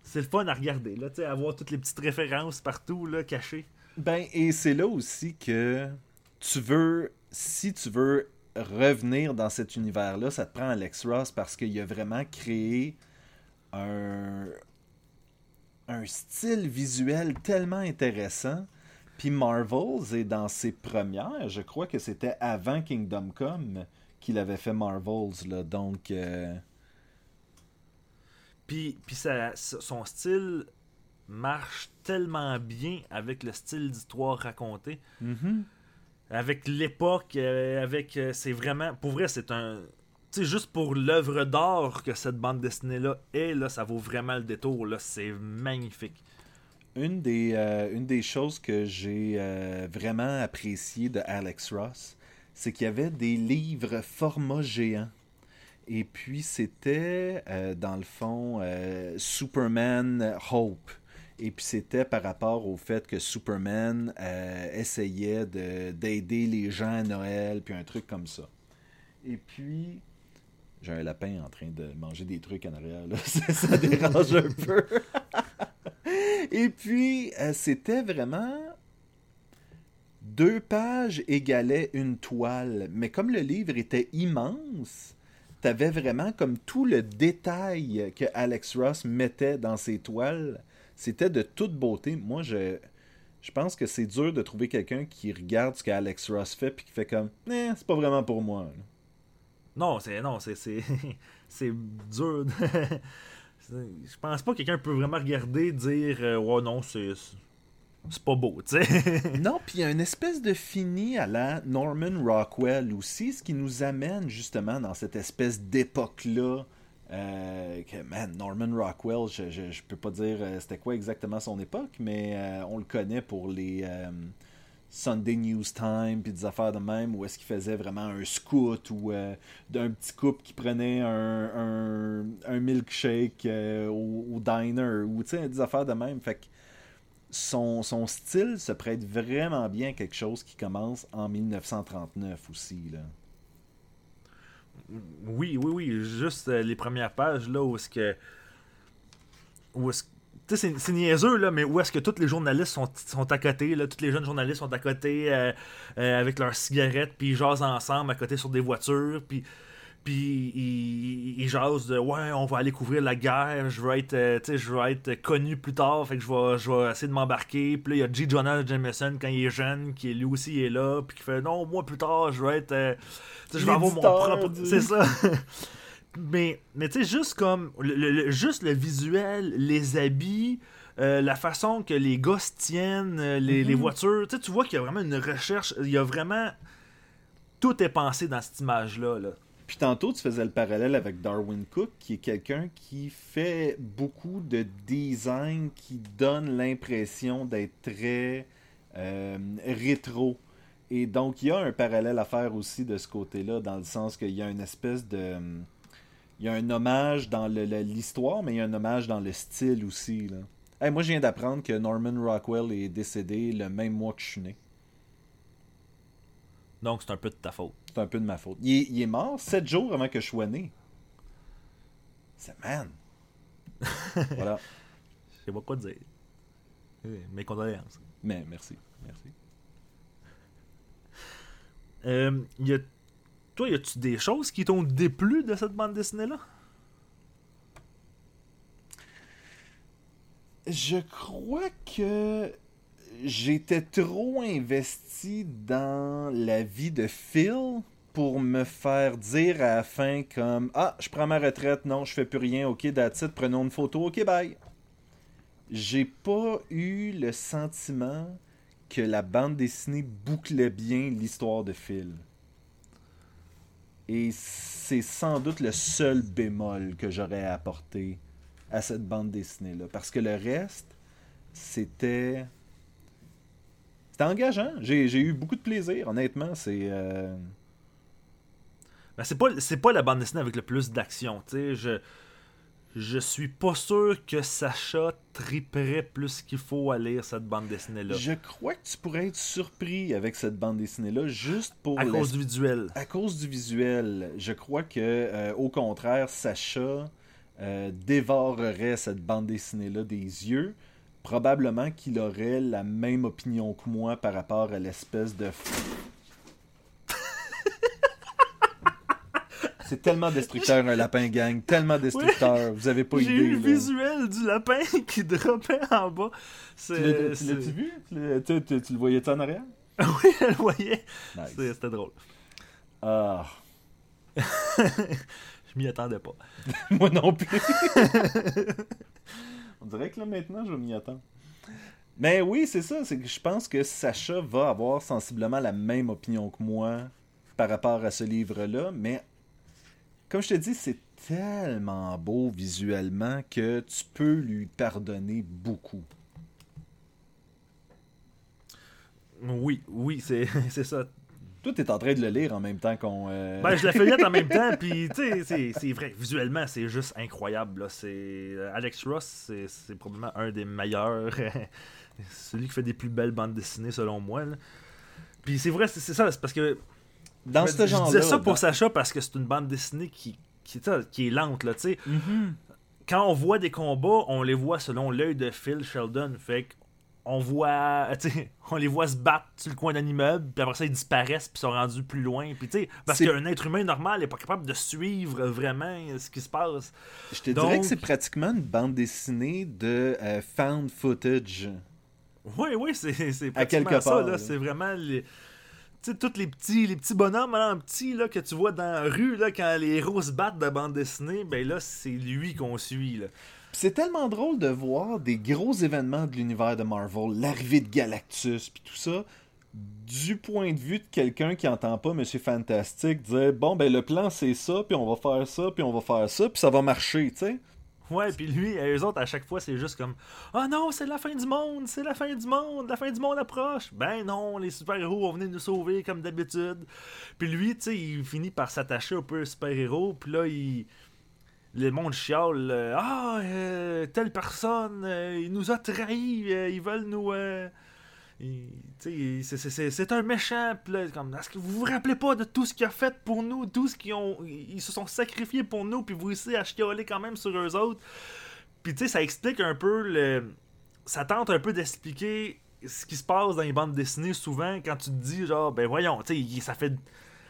c'est le fun à regarder là tu sais avoir toutes les petites références partout là cachées Ben, et c'est là aussi que tu veux, si tu veux revenir dans cet univers-là, ça te prend Alex Ross parce qu'il a vraiment créé un, un style visuel tellement intéressant. Puis Marvels est dans ses premières, je crois que c'était avant Kingdom Come qu'il avait fait Marvels, là, donc... euh, puis puis ça- son style marche tellement bien avec le style d'histoire racontée mhm. Avec l'époque, euh, avec euh, c'est vraiment pour vrai c'est un tu juste pour l'œuvre d'art que cette bande dessinée là est là ça vaut vraiment le détour là c'est magnifique. Une des, euh, une des choses que j'ai vraiment apprécié de Alex Ross, c'est qu'il y avait des livres format géant. Et puis c'était, dans le fond, Superman Hope. Et puis c'était par rapport au fait que Superman euh, essayait de- d'aider les gens à Noël, puis un truc comme ça. Et puis, j'ai un lapin en train de manger des trucs en arrière, là. <laughs> ça, dérange un peu. <laughs> Et puis, euh, c'était vraiment deux pages égalaient une toile. Mais comme le livre était immense, t'avais vraiment comme tout le détail que Alex Ross mettait dans ses toiles. C'était de toute beauté. Moi, je, je pense que c'est dur de trouver quelqu'un qui regarde ce qu'Alex Ross fait puis qui fait comme, eh, c'est pas vraiment pour moi. Non, c'est non, c'est c'est <laughs> c'est dur. <laughs> Je pense pas que quelqu'un peut vraiment regarder dire euh, ouais non, c'est c'est pas beau, tu sais. <laughs> Non, puis il y a une espèce de fini à la Norman Rockwell aussi, ce qui nous amène justement dans cette espèce d'époque-là. Euh, que, man, Norman Rockwell, je, je, peux pas dire euh, c'était quoi exactement son époque, mais euh, on le connaît pour les. Sunday News Time, puis des affaires de même, où est-ce qu'il faisait vraiment un scout ou d'un petit couple qui prenait un, milkshake au, diner, ou des affaires de même. Fait que son, son style se prête vraiment bien à quelque chose qui commence en 1939 aussi. Là. Oui, oui, oui. Juste euh, les premières pages, là, où est-ce que. Où est-ce tu sais, c'est- c'est niaiseux, là, mais où est-ce que tous les journalistes sont, sont à côté, là, tous les jeunes journalistes sont à côté euh, euh, avec leurs cigarettes, puis ils jasent ensemble à côté sur des voitures, puis puis ils, ils jasent de ouais, on va aller couvrir la guerre, je veux être, euh, je veux être connu plus tard, fait que je vais, je vais essayer de m'embarquer. Puis là, il y a G. Jonah Jameson quand il est jeune, qui lui aussi est là, puis qui fait non, moi plus tard, je veux être, euh, tu sais, je vais avoir mon propre, du- c'est ça. <laughs> mais mais tu sais, juste comme le, juste le visuel, les habits. euh, la façon que les gars se tiennent, euh, les, les voitures, tu vois qu'il y a vraiment une recherche, il y a vraiment tout est pensé dans cette image-là. Là. Puis tantôt, tu faisais le parallèle avec Darwin Cook, qui est quelqu'un qui fait beaucoup de design qui donne l'impression d'être très euh, rétro. Et donc, il y a un parallèle à faire aussi de ce côté-là, dans le sens qu'il y a une espèce de... Il y a un hommage dans l'histoire, mais il y a un hommage dans le style aussi. Là. Moi, je viens d'apprendre que Norman Rockwell est décédé le même mois que je suis né. Donc, c'est un peu de ta faute. C'est un peu de ma faute. Il est, il est mort sept jours avant que je sois né. C'est man. <laughs> voilà. Je sais pas quoi dire. Eh, Mes condoléances. Mais merci. Merci. Euh, y a... Toi, y a-tu des choses qui t'ont déplu de cette bande dessinée-là? Je crois que j'étais trop investi dans la vie de Phil pour me faire dire à la fin comme Ah, je prends ma retraite, non, je fais plus rien, ok, that's it, prenons une photo, ok, bye. J'ai pas eu le sentiment que la bande dessinée bouclait bien l'histoire de Phil. Et c'est sans doute le seul bémol que j'aurais à apporter à cette bande dessinée-là. Parce que le reste, c'était. C'était engageant. J'ai eu beaucoup de plaisir, honnêtement. C'est. euh, Ben, c'est pas, la bande dessinée avec le plus d'action, tu sais. Je, je suis pas sûr que Sacha triperait plus qu'il faut à lire cette bande dessinée-là. Je crois que tu pourrais être surpris avec cette bande dessinée-là, juste pour. À la- cause du visuel. à cause du visuel. Je crois que, euh, au contraire, Sacha euh, dévorerait cette bande dessinée-là des yeux. Probablement qu'il aurait la même opinion que moi par rapport à l'espèce de. C'est tellement destructeur un lapin gang, tellement destructeur, vous avez pas J'ai idée. eu le visuel du lapin <laughs> qui dropait en bas. Tu l'as-tu vu? Tu l'as- tu- tu- tu le voyais-tu en arrière? oui, elle le. Nice. C'est- C'était drôle. Ah, <laughs> Je m'y attendais pas. <laughs> moi non plus. On dirait que là maintenant, je m'y attendre. Mais oui, c'est ça. C'est que je pense que Sacha va avoir sensiblement la même opinion que moi par rapport à ce livre-là. Mais comme je te dis, c'est tellement beau visuellement que tu peux lui pardonner beaucoup. Oui, oui, c'est <laughs> ça. Toi, t'es en train de le lire en même temps qu'on. euh, Ben, je la feuillette en même <laughs> temps, puis tu sais, c'est, vrai, visuellement, c'est juste incroyable. Là. C'est, euh, Alex Ross, c'est, probablement un des meilleurs, <laughs> celui qui fait des plus belles bandes dessinées selon moi. là. Puis c'est vrai, c'est, ça, c'est parce que dans je, ce je genre-là. disais ça pour dans- Sacha parce que c'est une bande dessinée qui, qui, est lente, là, tu sais. Mhm. Quand on voit des combats, on les voit selon l'œil de Phil Sheldon, fait que on voit, sais, <laughs> on les voit se battre sur le coin d'un immeuble, puis après ça ils disparaissent, puis sont rendus plus loin, puis tu sais, parce qu'un être humain normal n'est pas capable de suivre vraiment ce qui se passe. Je te Donc- dirais que c'est pratiquement une bande dessinée de euh, found footage. Oui, oui, c'est c'est À pratiquement quelque ça, part, là, là. c'est vraiment les tu sais, tous les petits, les petits bonhommes là, en petit là, que tu vois dans la rue là, quand les héros se battent de bande dessinée, ben là, c'est lui qu'on suit. Là. C'est tellement drôle de voir des gros événements de l'univers de Marvel, l'arrivée de Galactus, puis tout ça, du point de vue de quelqu'un qui entend pas Monsieur Fantastique dire bon ben le plan c'est ça, puis on va faire ça, puis on va faire ça, puis ça va marcher, tu sais. Ouais, puis lui, et eux autres, à chaque fois, c'est juste comme Oh non, c'est la fin du monde, c'est la fin du monde, la fin du monde approche. Ben non, les super-héros vont venir nous sauver comme d'habitude. Puis lui, tu sais, il finit par s'attacher un peu aux super-héros, puis là, il. Le monde chiale euh, Ah, euh, telle personne, euh, il nous a trahis, ils veulent nous. c'est- un méchant. Est-ce que vous vous rappelez pas de tout ce qu'il a fait pour nous, tout ce qu'ils ont, ils se sont sacrifiés pour nous, puis vous réussissez à chialer quand même sur eux autres. Puis tu ça explique un peu le, ça tente un peu d'expliquer ce qui se passe dans les bandes dessinées souvent quand tu te dis genre, ben voyons, tu ça fait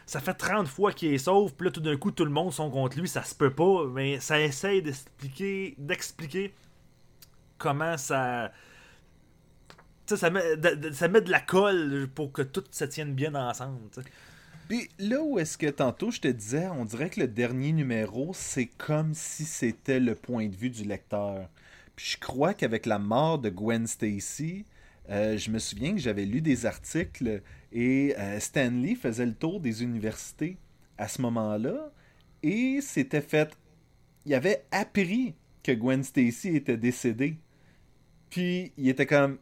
ça fait 30 fois qu'il est sauve, puis là tout d'un coup tout le monde sont contre lui, ça se peut pas, mais ça essaye d'expliquer d'expliquer comment ça ça met, de, ça met de la colle pour que tout se tienne bien ensemble. Puis là où est-ce que tantôt je te disais, on dirait que le dernier numéro, c'est comme si c'était le point de vue du lecteur. Puis je crois qu'avec la mort de Gwen Stacy, euh, je me souviens que j'avais lu des articles et euh, Stanley faisait le tour des universités à ce moment-là et s'était fait. Il avait appris que Gwen Stacy était décédée. Puis il était comme.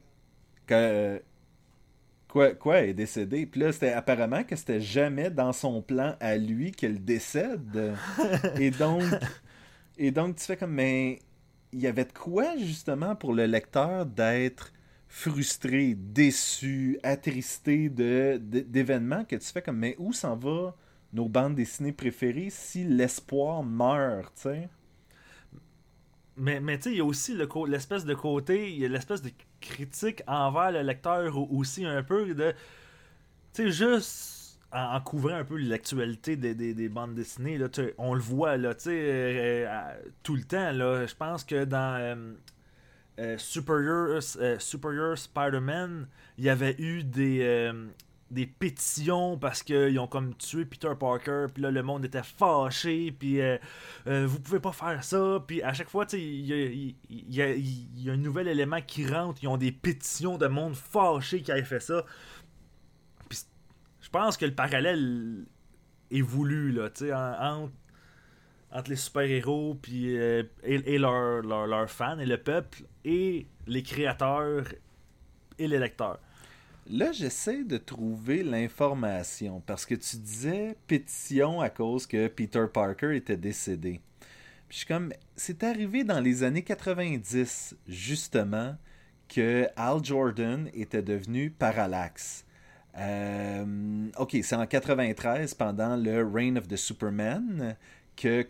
Quoi, quoi, elle est décédée? Puis là, c'était apparemment que c'était jamais dans son plan à lui qu'elle décède. et donc, et donc, tu fais comme, mais il y avait de quoi, justement, pour le lecteur d'être frustré, déçu, attristé d'événements que tu fais comme, mais où s'en va nos bandes dessinées préférées si l'espoir meurt, tu? Mais, mais tu sais, il y a aussi l'espèce de côté, il y a l'espèce de critique envers le lecteur au- aussi un peu de. Tu sais, juste en, couvrant un peu l'actualité des, des- des bandes dessinées, là, on le voit là, tu euh, euh, tout le temps. Je pense que dans euh, euh, Superior, euh, Superior Spider-Man, il y avait eu des. euh, des pétitions parce qu'ils ont comme tué Peter Parker, puis là le monde était fâché, puis euh, euh, vous pouvez pas faire ça, puis à chaque fois, il y a, un nouvel élément qui rentre, ils ont des pétitions de monde fâché qui avaient fait ça. Je pense que le parallèle est voulu, là, tu sais, en- entre, entre les super-héros puis, euh, et, et leurs leurs fans et le peuple, et les créateurs et les lecteurs. Là, j'essaie de trouver l'information parce que tu disais pétition à cause que Peter Parker était décédé. Puis je suis comme, c'est arrivé dans les années 90, justement, que Al Jordan était devenu parallaxe. Euh, ok, c'est en 93, pendant le Reign of the Superman,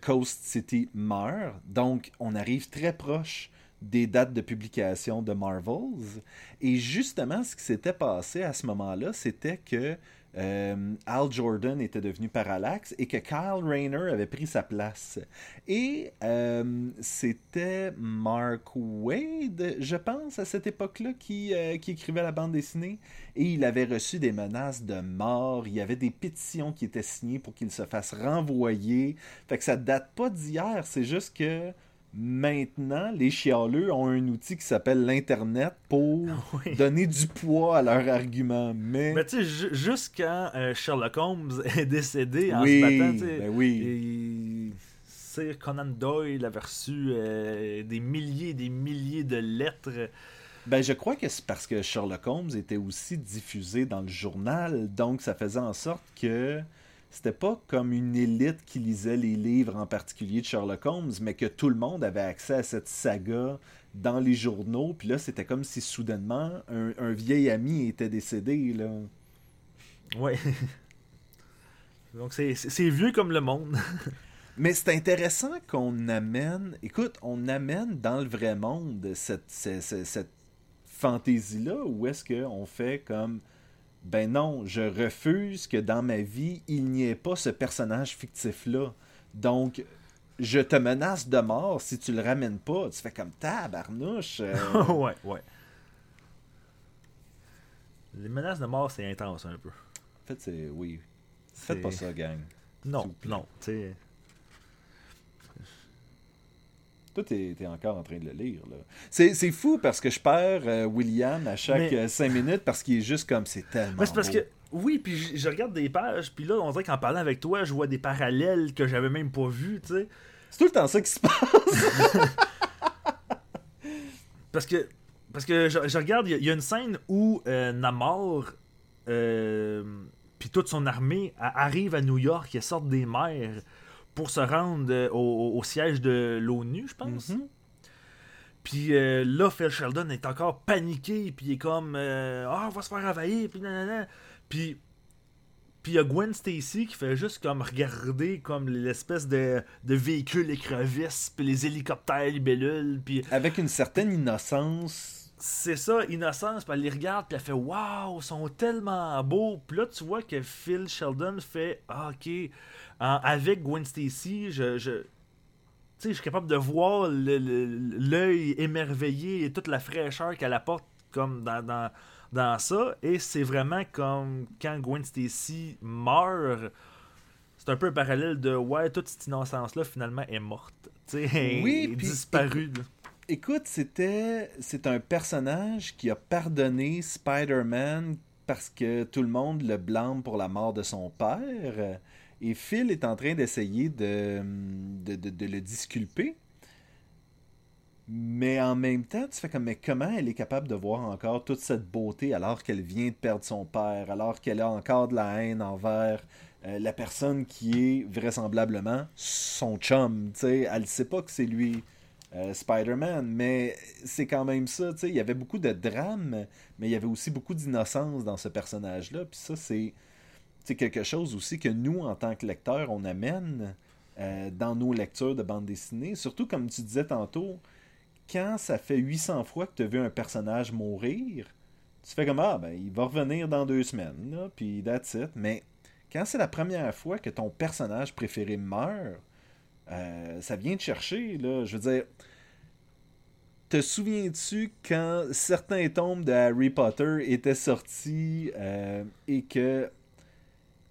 Coast City meurt. Donc, on arrive très proche des dates de publication de Marvels. Et justement, ce qui s'était passé à ce moment-là, c'était que euh, Al Jordan était devenu parallaxe et que Kyle Rayner avait pris sa place. Et euh, c'était Mark Wade, je pense, à cette époque-là, qui, euh, qui écrivait la bande dessinée. Et il avait reçu des menaces de mort. Il y avait des pétitions qui étaient signées pour qu'il se fasse renvoyer. Fait que ça date pas d'hier, c'est juste que maintenant, les chialeux ont un outil qui s'appelle l'Internet pour Oui. donner du poids à leurs arguments. Mais, Mais tu sais, ju- juste quand euh, Sherlock Holmes <laughs> est décédé en oui, se battant, tu sais, ben oui. et Sir Conan Doyle avait reçu euh, des milliers et des milliers de lettres. Ben, je crois que c'est parce que Sherlock Holmes était aussi diffusé dans le journal, donc ça faisait en sorte que c'était pas comme une élite qui lisait les livres en particulier de Sherlock Holmes, mais que tout le monde avait accès à cette saga dans les journaux, puis là c'était comme si soudainement un, un vieil ami était décédé, là. Ouais. <laughs> Donc c'est- vieux comme le monde. <laughs> Mais c'est intéressant qu'on amène, écoute, on amène dans le vrai monde cette, cette, cette- cette fantaisie-là, où est-ce qu'on fait comme, ben non, je refuse que dans ma vie, il n'y ait pas ce personnage fictif-là. Donc, je te menace de mort si tu le ramènes pas. Tu fais comme tabarnouche. euh, <laughs> ouais, ouais. Les menaces de mort, c'est intense un peu. En fait, c'est. Oui. Faites pas ça, gang. Non, non, tu sais. Toi, t'es t'es encore en train de le lire. là. C'est fou parce que je perds euh, William à chaque Mais- 5 minutes parce qu'il est juste comme c'est tellement. C'est parce beau. que, oui, puis je, je regarde des pages, puis là, on dirait qu'en parlant avec toi, je vois des parallèles que j'avais même pas vus, tu sais. C'est tout le temps ça qui se passe. <laughs> Parce que, parce que je, je regarde, il y, a- il y a une scène où euh, Namor, euh, puis toute son armée arrive à New York, ils sortent des mers pour se rendre euh, au, au siège de l'ONU, je pense. Mhm. Puis euh, là, Phil Sheldon est encore paniqué, puis il est comme euh, Ah, on va se faire envahir, puis nanana. Puis puis il y a Gwen Stacy qui fait juste comme regarder comme l'espèce de, de véhicule écrevisse, puis les hélicoptères libellules, puis Avec une certaine innocence. C'est ça, innocence, puis elle les regarde, puis elle fait Waouh, ils sont tellement beaux. Puis là, tu vois que Phil Sheldon fait Ah, Ok, en- avec Gwen Stacy, je. je tu sais, je suis capable de voir l'œil émerveillé et toute la fraîcheur qu'elle apporte comme dans, dans, dans ça. Et c'est vraiment comme quand Gwen Stacy meurt. C'est un peu un parallèle de ouais, toute cette innocence-là finalement est morte. Tu sais, Oui, est disparue. Écoute, c'était c'est un personnage qui a pardonné Spider-Man parce que tout le monde le blâme pour la mort de son père. Et Phil est en train d'essayer de, de, le disculper. Mais en même temps, tu fais comme, mais comment elle est capable de voir encore toute cette beauté alors qu'elle vient de perdre son père, alors qu'elle a encore de la haine envers euh, la personne qui est vraisemblablement son chum. tu sais? Elle ne sait pas que c'est lui, euh, Spider-Man, mais c'est quand même ça. tu sais. Il y avait beaucoup de drame, mais il y avait aussi beaucoup d'innocence dans ce personnage-là. Puis ça, c'est quelque chose aussi que nous, en tant que lecteurs, on amène euh, dans nos lectures de bande dessinée. Surtout, comme tu disais tantôt, quand ça fait 800 fois que tu as vu un personnage mourir, tu fais comme Ah, ben, il va revenir dans deux semaines, puis that's it. Mais quand c'est la première fois que ton personnage préféré meurt, euh, ça vient te chercher, là. Je veux dire, te souviens-tu quand certains tomes de Harry Potter étaient sortis euh, et que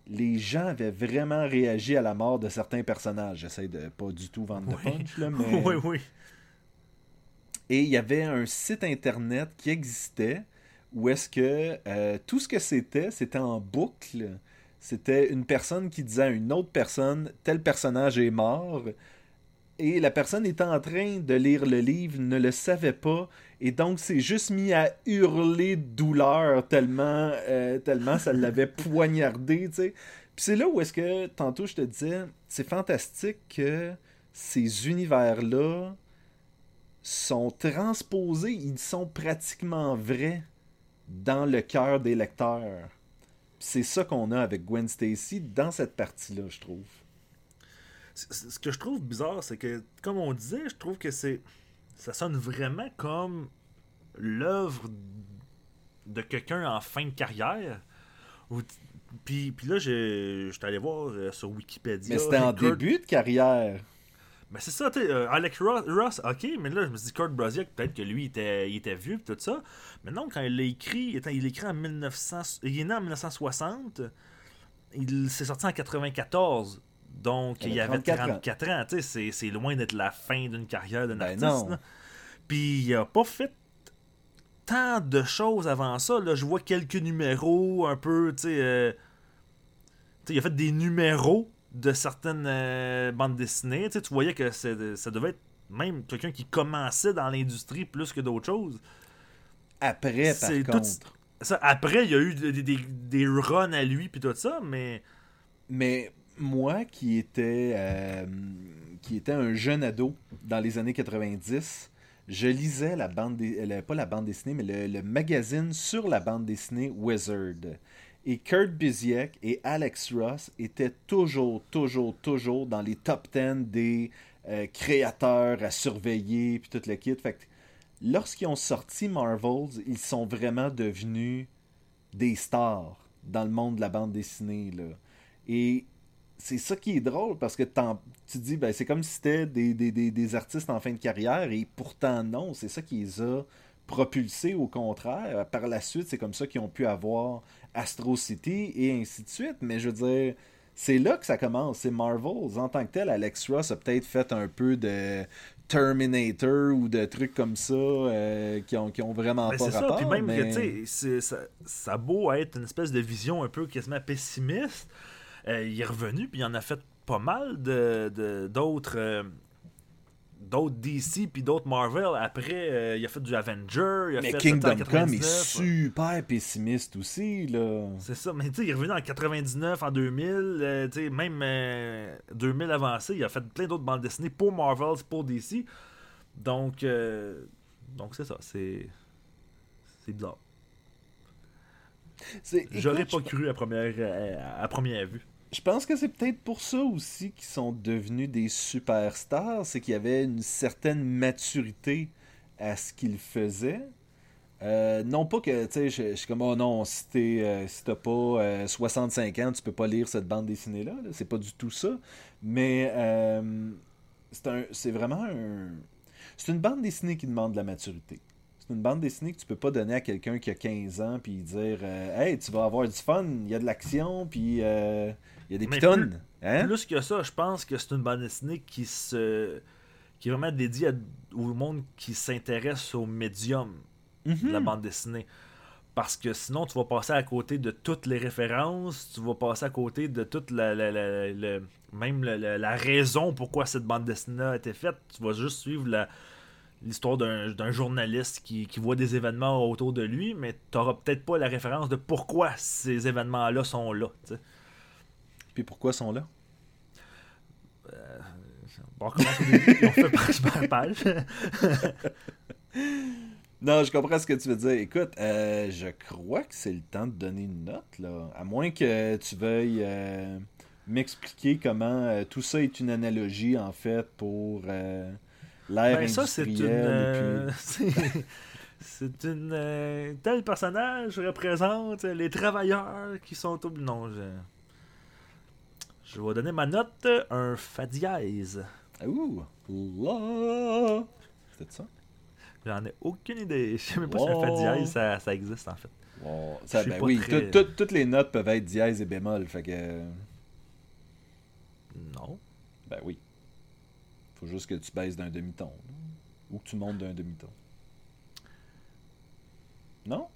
les gens avaient vraiment réagi à la mort de certains personnages? J'essaie de pas du tout vendre Oui. de punch, là, <laughs> mais... oui, oui. Et il y avait un site internet qui existait où est-ce que euh, tout ce que c'était, c'était en boucle. C'était une personne qui disait à une autre personne tel personnage est mort. Et la personne était en train de lire le livre, ne le savait pas, et donc s'est juste mis à hurler de douleur tellement, euh, tellement ça l'avait <laughs> poignardé. Puis c'est là où est-ce que, tantôt je te disais, c'est fantastique que ces univers-là sont transposés, ils sont pratiquement vrais dans le cœur des lecteurs. C'est ça qu'on a avec Gwen Stacy dans cette partie-là, je trouve. Ce que je trouve bizarre, c'est que, comme on disait, je trouve que c'est. Ça sonne vraiment comme l'œuvre de quelqu'un en fin de carrière. Puis, puis là, j'étais allé voir euh, sur Wikipédia. Mais c'était en Kurt- début de carrière. Ben c'est ça, tu sais, euh, Alex Ross, Ross, ok, mais là, je me suis dit, Kurt Busiek, peut-être que lui, il était, il était vieux, tout ça. Mais non, quand il l'a écrit, il l'écrit en 1900, il est né en 1960, il s'est sorti en 94, donc Il avait avait 34 ans. 34 ans, tu sais, c'est- c'est loin d'être la fin d'une carrière d'un Ben artiste. Puis il a pas fait tant de choses avant ça, là, je vois quelques numéros, un peu, tu sais, euh, il a fait des numéros de certaines euh, bandes dessinées. Tu, sais, tu voyais que ça devait être même quelqu'un qui commençait dans l'industrie plus que d'autres choses. Après, par tout- contre. Ça, après, il y a eu des, des, des runs à lui puis tout ça, mais Mais moi, qui était, euh, qui était un jeune ado dans les années 90, je lisais la bande, dé- le- pas la bande dessinée, mais le, le magazine sur la bande dessinée Wizard. Et Kurt Busiek et Alex Ross étaient toujours, toujours, toujours dans les top 10 des euh, créateurs à surveiller, puis tout le kit. Fait lorsqu'ils ont sorti Marvels, ils sont vraiment devenus des stars dans le monde de la bande dessinée. Et c'est ça qui est drôle parce que tu dis, ben, c'est comme si c'était des, des artistes en fin de carrière et pourtant non, c'est ça qui les a propulsés au contraire. Par la suite, c'est comme ça qu'ils ont pu avoir Astro City et ainsi de suite. Mais je veux dire, c'est là que ça commence. C'est Marvels. En tant que tel, Alex Ross a peut-être fait un peu de Terminator ou de trucs comme ça euh, qui, ont, qui ont vraiment Ben, pas c'est ça, rapport. puis même mais... que, tu sais, c'est- ça, ça a beau être une espèce de vision un peu quasiment pessimiste, euh, il est revenu, puis il en a fait pas mal de de- d'autres euh, d'autres DC puis d'autres Marvel. Après, euh, il a fait du Avenger. Il a Mais fait Kingdom Come est 99. super pessimiste aussi, là. C'est ça, mais tu sais, il est revenu en 99, en 2000, euh, tu sais, même euh, 2000 avancé, il a fait plein d'autres bandes dessinées pour Marvel, pour DC. Donc, euh, donc c'est ça, c'est c'est bizarre. J'aurais pas cru à première, à première vue. Je pense que c'est peut-être pour ça aussi qu'ils sont devenus des superstars, c'est qu'il y avait une certaine maturité à ce qu'ils faisaient. Euh, non pas que, tu sais, je, suis comme, oh non, si euh, si t'as pas euh, 65 ans, tu peux pas lire cette bande dessinée-là. là. C'est pas du tout ça. Mais euh, c'est vraiment un... C'est une bande dessinée qui demande de la maturité. C'est une bande dessinée que tu peux pas donner à quelqu'un qui a 15 ans puis dire euh, Hey, tu vas avoir du fun, il y a de l'action, puis euh, il y a des pitons. Hein? Plus que ça, je pense que c'est une bande dessinée qui se qui est vraiment dédiée à- au monde qui s'intéresse au médium Mhm. de la bande dessinée. Parce que sinon, tu vas passer à côté de toutes les références, tu vas passer à côté de toute la, la- la- même la raison pourquoi cette bande dessinée a été faite. Tu vas juste suivre la- l'histoire d'un journaliste qui, qui voit des événements autour de lui, mais tu n'auras peut-être pas la référence de pourquoi ces événements-là sont là. tu sais. Puis pourquoi sont là? On recommence au début, puis on fait page par page. <laughs> Non, je comprends ce que tu veux dire. Écoute, euh, je crois que c'est le temps de donner une note, là. À moins que tu veuilles euh, m'expliquer comment euh, tout ça est une analogie, en fait, pour l'ère Ben, ça, c'est une. euh, <laughs> puis- c'est- une. euh, tel personnage représente les travailleurs qui sont au. Non, je. Je vais donner ma note, un Fa dièse. Ouh, là. C'était ça? J'en ai aucune idée. Je sais même pas si un Fa dièse ça, ça existe en fait. Ça, ben oui, très- tout- tout- toutes les notes peuvent être dièse et bémol, fait que... Non. Ben oui. Faut juste que tu baisses d'un demi-ton. Ou que tu montes d'un demi-ton. Non?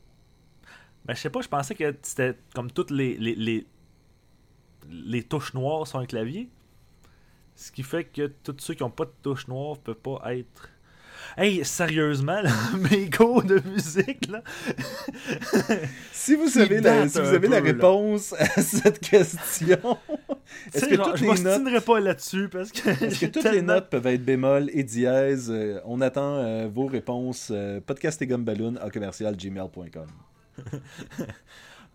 Ben, je sais pas, je pensais que c'était comme toutes les, les, les, les touches noires sur un clavier. Ce qui fait que tous ceux qui ont pas de touches noires peuvent pas être. Hey, sérieusement, là, <laughs> mes cours de musique, là. <laughs> Si vous savez, la, date si vous un avez la là. réponse à <laughs> cette question, est-ce que genre, toutes je les notes, pas là-dessus parce que. est-ce que j'ai toutes les notes peuvent être bémol et dièse? Euh, on attend euh, vos réponses. Euh, podcast et gumballoon à commercial gmail.com.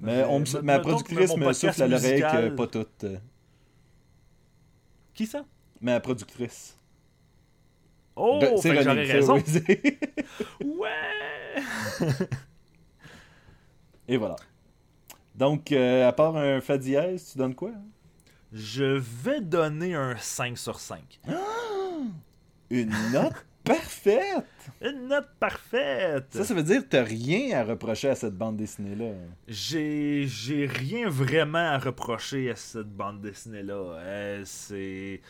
Mais, on ma que productrice me souffle à l'oreille que pas toutes. Qui ça? Ma productrice. Oh, que j'aurais raison. oui, c'est- <laughs> Ouais et voilà. Donc, euh, à part un fa dièse, tu donnes quoi? hein? Je vais donner un 5 sur 5. <gasps> Une note <laughs> parfaite! Une note parfaite Ça, ça veut dire que t'as rien à reprocher à cette bande dessinée-là. J'ai j'ai rien vraiment à reprocher à cette bande dessinée là. c'est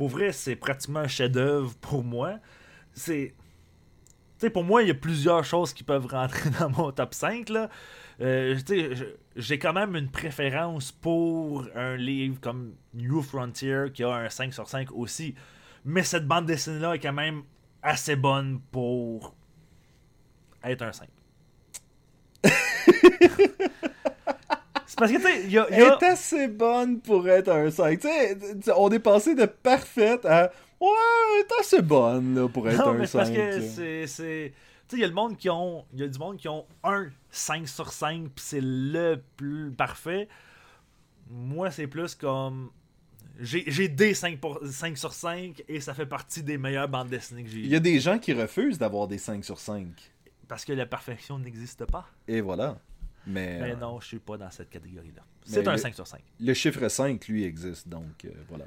pour vrai, c'est pratiquement un chef-d'œuvre pour moi. C'est tu sais pour moi, il y a plusieurs choses qui peuvent rentrer <laughs> dans mon top 5 là. Euh, j'ai quand même une préférence pour un livre comme New Frontier qui a un 5 sur 5 aussi. Mais cette bande dessinée là est quand même assez bonne pour être un 5. <laughs> Parce que, tu sais, il y a. y Elle est assez bonne pour être un 5. Tu sais, tu sais, on est passé de parfaite à. Ouais, elle est assez bonne là, pour être Non, un mais c'est 5. parce que c'est. c'est- Tu sais, il y a le monde qui ont. Il y a du monde qui ont un 5 sur 5, puis c'est le plus parfait. Moi, c'est plus comme. J'ai j'ai des 5, pour- 5 sur 5 et ça fait partie des meilleures bandes dessinées que j'ai Il y a des gens qui refusent d'avoir des 5 sur 5. Parce que la perfection n'existe pas. Et voilà. Mais, Mais euh, non, je suis pas dans cette catégorie-là. C'est un le- 5 sur 5. le chiffre 5, lui, existe. Donc, euh, voilà.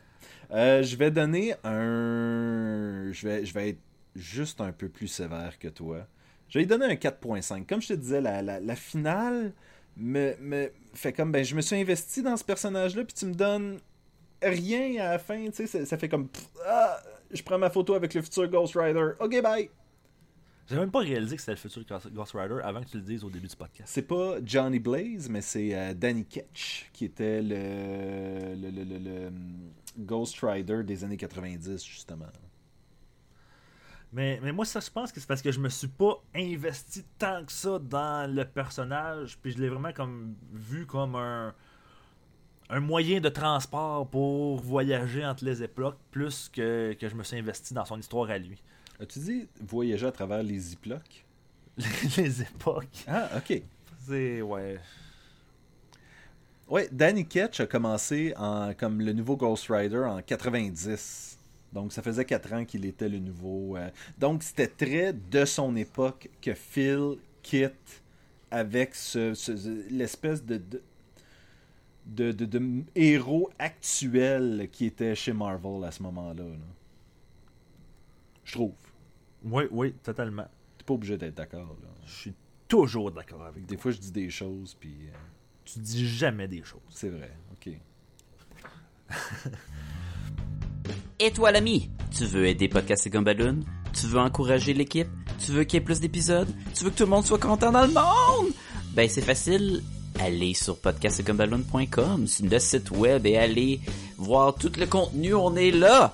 Euh, je vais donner un. Je vais, je vais être juste un peu plus sévère que toi. Je vais lui donner un 4.5. Comme je te disais, la, la, la finale me, me fait comme. Ben, je me suis investi dans ce personnage-là, puis tu me donnes rien à la fin. Tu sais, ça, ça fait comme. pff, ah, je prends ma photo avec le futur Ghost Rider. Ok, bye. J'ai même pas réalisé que c'était le futur Ghost Rider avant que tu le dises au début du podcast. C'est pas Johnny Blaze, mais c'est euh, Danny Ketch qui était le, le, le, le- le, hum, Ghost Rider des années 90, justement. Mais, mais moi, ça, je pense que c'est parce que je me suis pas investi tant que ça dans le personnage. Puis je l'ai vraiment comme vu comme un, un moyen de transport pour voyager entre les époques, plus que, que je me suis investi dans son histoire à lui. As-tu dit voyager à travers les ziplocs? <laughs> les époques. Ah, ok. C'est. Ouais. Ouais, Danny Ketch a commencé en, comme le nouveau Ghost Rider en 90. Donc, ça faisait 4 ans qu'il était le nouveau. euh, donc, c'était très de son époque que Phil quitte avec ce, ce- l'espèce de, de, de, de- de héros actuel qui était chez Marvel à ce moment-là. là. Je trouve. Oui, oui, totalement. T'es pas obligé d'être d'accord. Je suis toujours d'accord avec Des toi. fois, je dis des choses, puis euh, Tu dis jamais des choses. c'est vrai. Ok. Et toi, l'ami, tu veux aider Podcast et Gumballoon? Tu veux encourager l'équipe? Tu veux qu'il y ait plus d'épisodes? Tu veux que tout le monde soit content dans le monde? Ben, c'est facile. Allez sur podcastgumballoon.com, c'est le site web et allez voir tout le contenu, on est là!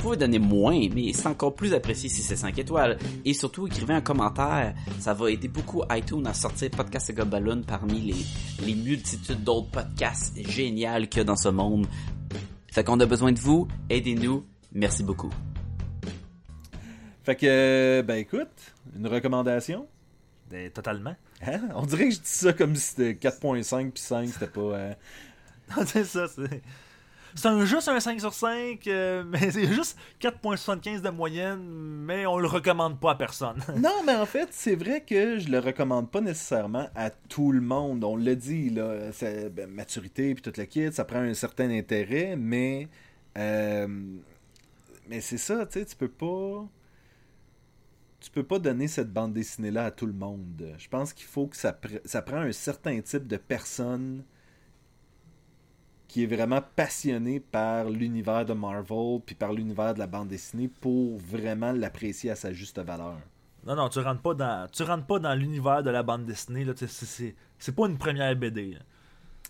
Vous pouvez donner moins, mais c'est encore plus apprécié si c'est 5 étoiles. Et surtout, écrivez un commentaire. Ça va aider beaucoup iTunes à sortir Podcast et Gobaloon parmi les, les multitudes d'autres podcasts géniaux qu'il y a dans ce monde. Fait qu'on a besoin de vous. Aidez-nous. Merci beaucoup. Fait que, ben écoute, une recommandation? Ben, totalement. Hein? On dirait que je dis ça comme si c'était 4.5 puis 5, c'était pas... euh, <laughs> c'est ça, c'est. C'est un, juste un 5 sur 5, euh, <laughs> mais c'est juste 4.75 de moyenne, mais on le recommande pas à personne. <laughs> Non, mais en fait, c'est vrai que je le recommande pas nécessairement à tout le monde. On l'a dit, là, ben, maturité puis toute la kit, ça prend un certain intérêt, mais euh, mais c'est ça, tu sais, tu peux pas tu peux pas donner cette bande dessinée là à tout le monde. Je pense qu'il faut que ça pr- ça un certain type de personne qui est vraiment passionné par l'univers de Marvel puis par l'univers de la bande dessinée pour vraiment l'apprécier à sa juste valeur. non, non, tu rentres pas dans, tu rentres pas dans l'univers de la bande dessinée. Là, c'est, c'est, c'est pas une première BD. là.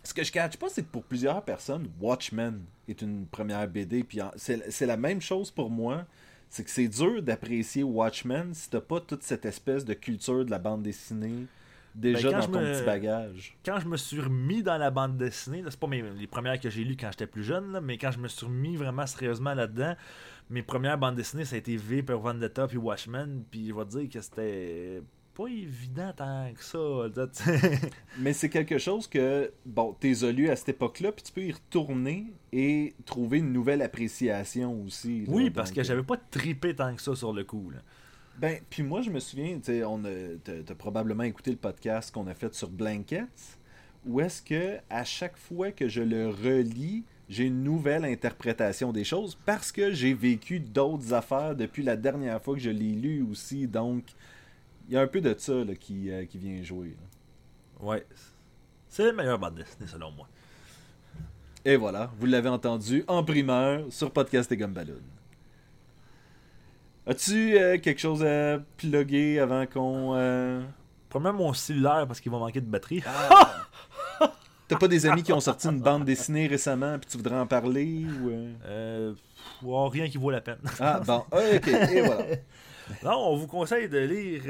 Ce que je catch pas, c'est que pour plusieurs personnes, Watchmen est une première BD. Puis c'est la même chose pour moi. C'est que c'est dur d'apprécier Watchmen si t'as pas toute cette espèce de culture de la bande dessinée déjà Ben, quand dans je ton me- petit bagage. Quand je me suis remis dans la bande dessinée, c'est pas mes, les premières que j'ai lues quand j'étais plus jeune, là, mais quand je me suis remis vraiment sérieusement là-dedans, mes premières bandes dessinées, ça a été V, pour Vendetta puis Watchmen, puis je vais te dire que c'était pas évident tant que ça. <laughs> Mais c'est quelque chose que, bon, t'es lu à cette époque-là, puis tu peux y retourner et trouver une nouvelle appréciation aussi. là. oui, parce Donc, que euh, j'avais pas trippé tant que ça sur le coup. Là. Ben, puis moi, je me souviens, tu sais, on a, t'as, t'as probablement écouté le podcast qu'on a fait sur Blankets, où est-ce que à chaque fois que je le relis, j'ai une nouvelle interprétation des choses parce que j'ai vécu d'autres affaires depuis la dernière fois que je l'ai lu aussi. Donc, il y a un peu de ça là, qui, euh, qui vient jouer. là. Ouais. C'est la meilleure bande dessinée selon moi. Et voilà, vous l'avez entendu en primeur sur Podcast et Gumballoon. As-tu euh, quelque chose à plugger avant qu'on. euh, Premièrement, mon cellulaire parce qu'il va manquer de batterie. <laughs> T'as pas des amis qui ont sorti une bande dessinée récemment puis tu voudrais en parler ou euh? Euh, rien qui vaut la peine. Ah bon, <laughs> Ah, ok, et voilà. non, on vous conseille de lire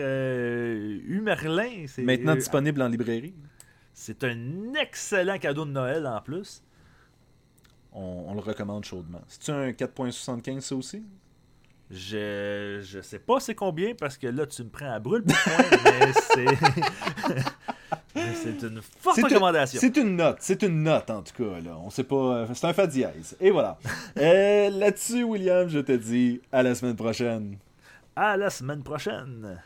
Humerlin. C'est, Maintenant disponible en librairie. C'est un excellent cadeau de Noël en plus. On, on le recommande chaudement. C'est-tu un 4.75 ça aussi? Je, je sais pas c'est combien parce que là tu me prends à brûle <laughs> mais c'est. <laughs> c'est une forte recommandation. C'est une note, c'est une note en tout cas. Là. On sait pas, euh, c'est un fa dièse. Et voilà. <laughs> Euh, Là-dessus, William, je te dis à la semaine prochaine. À la semaine prochaine.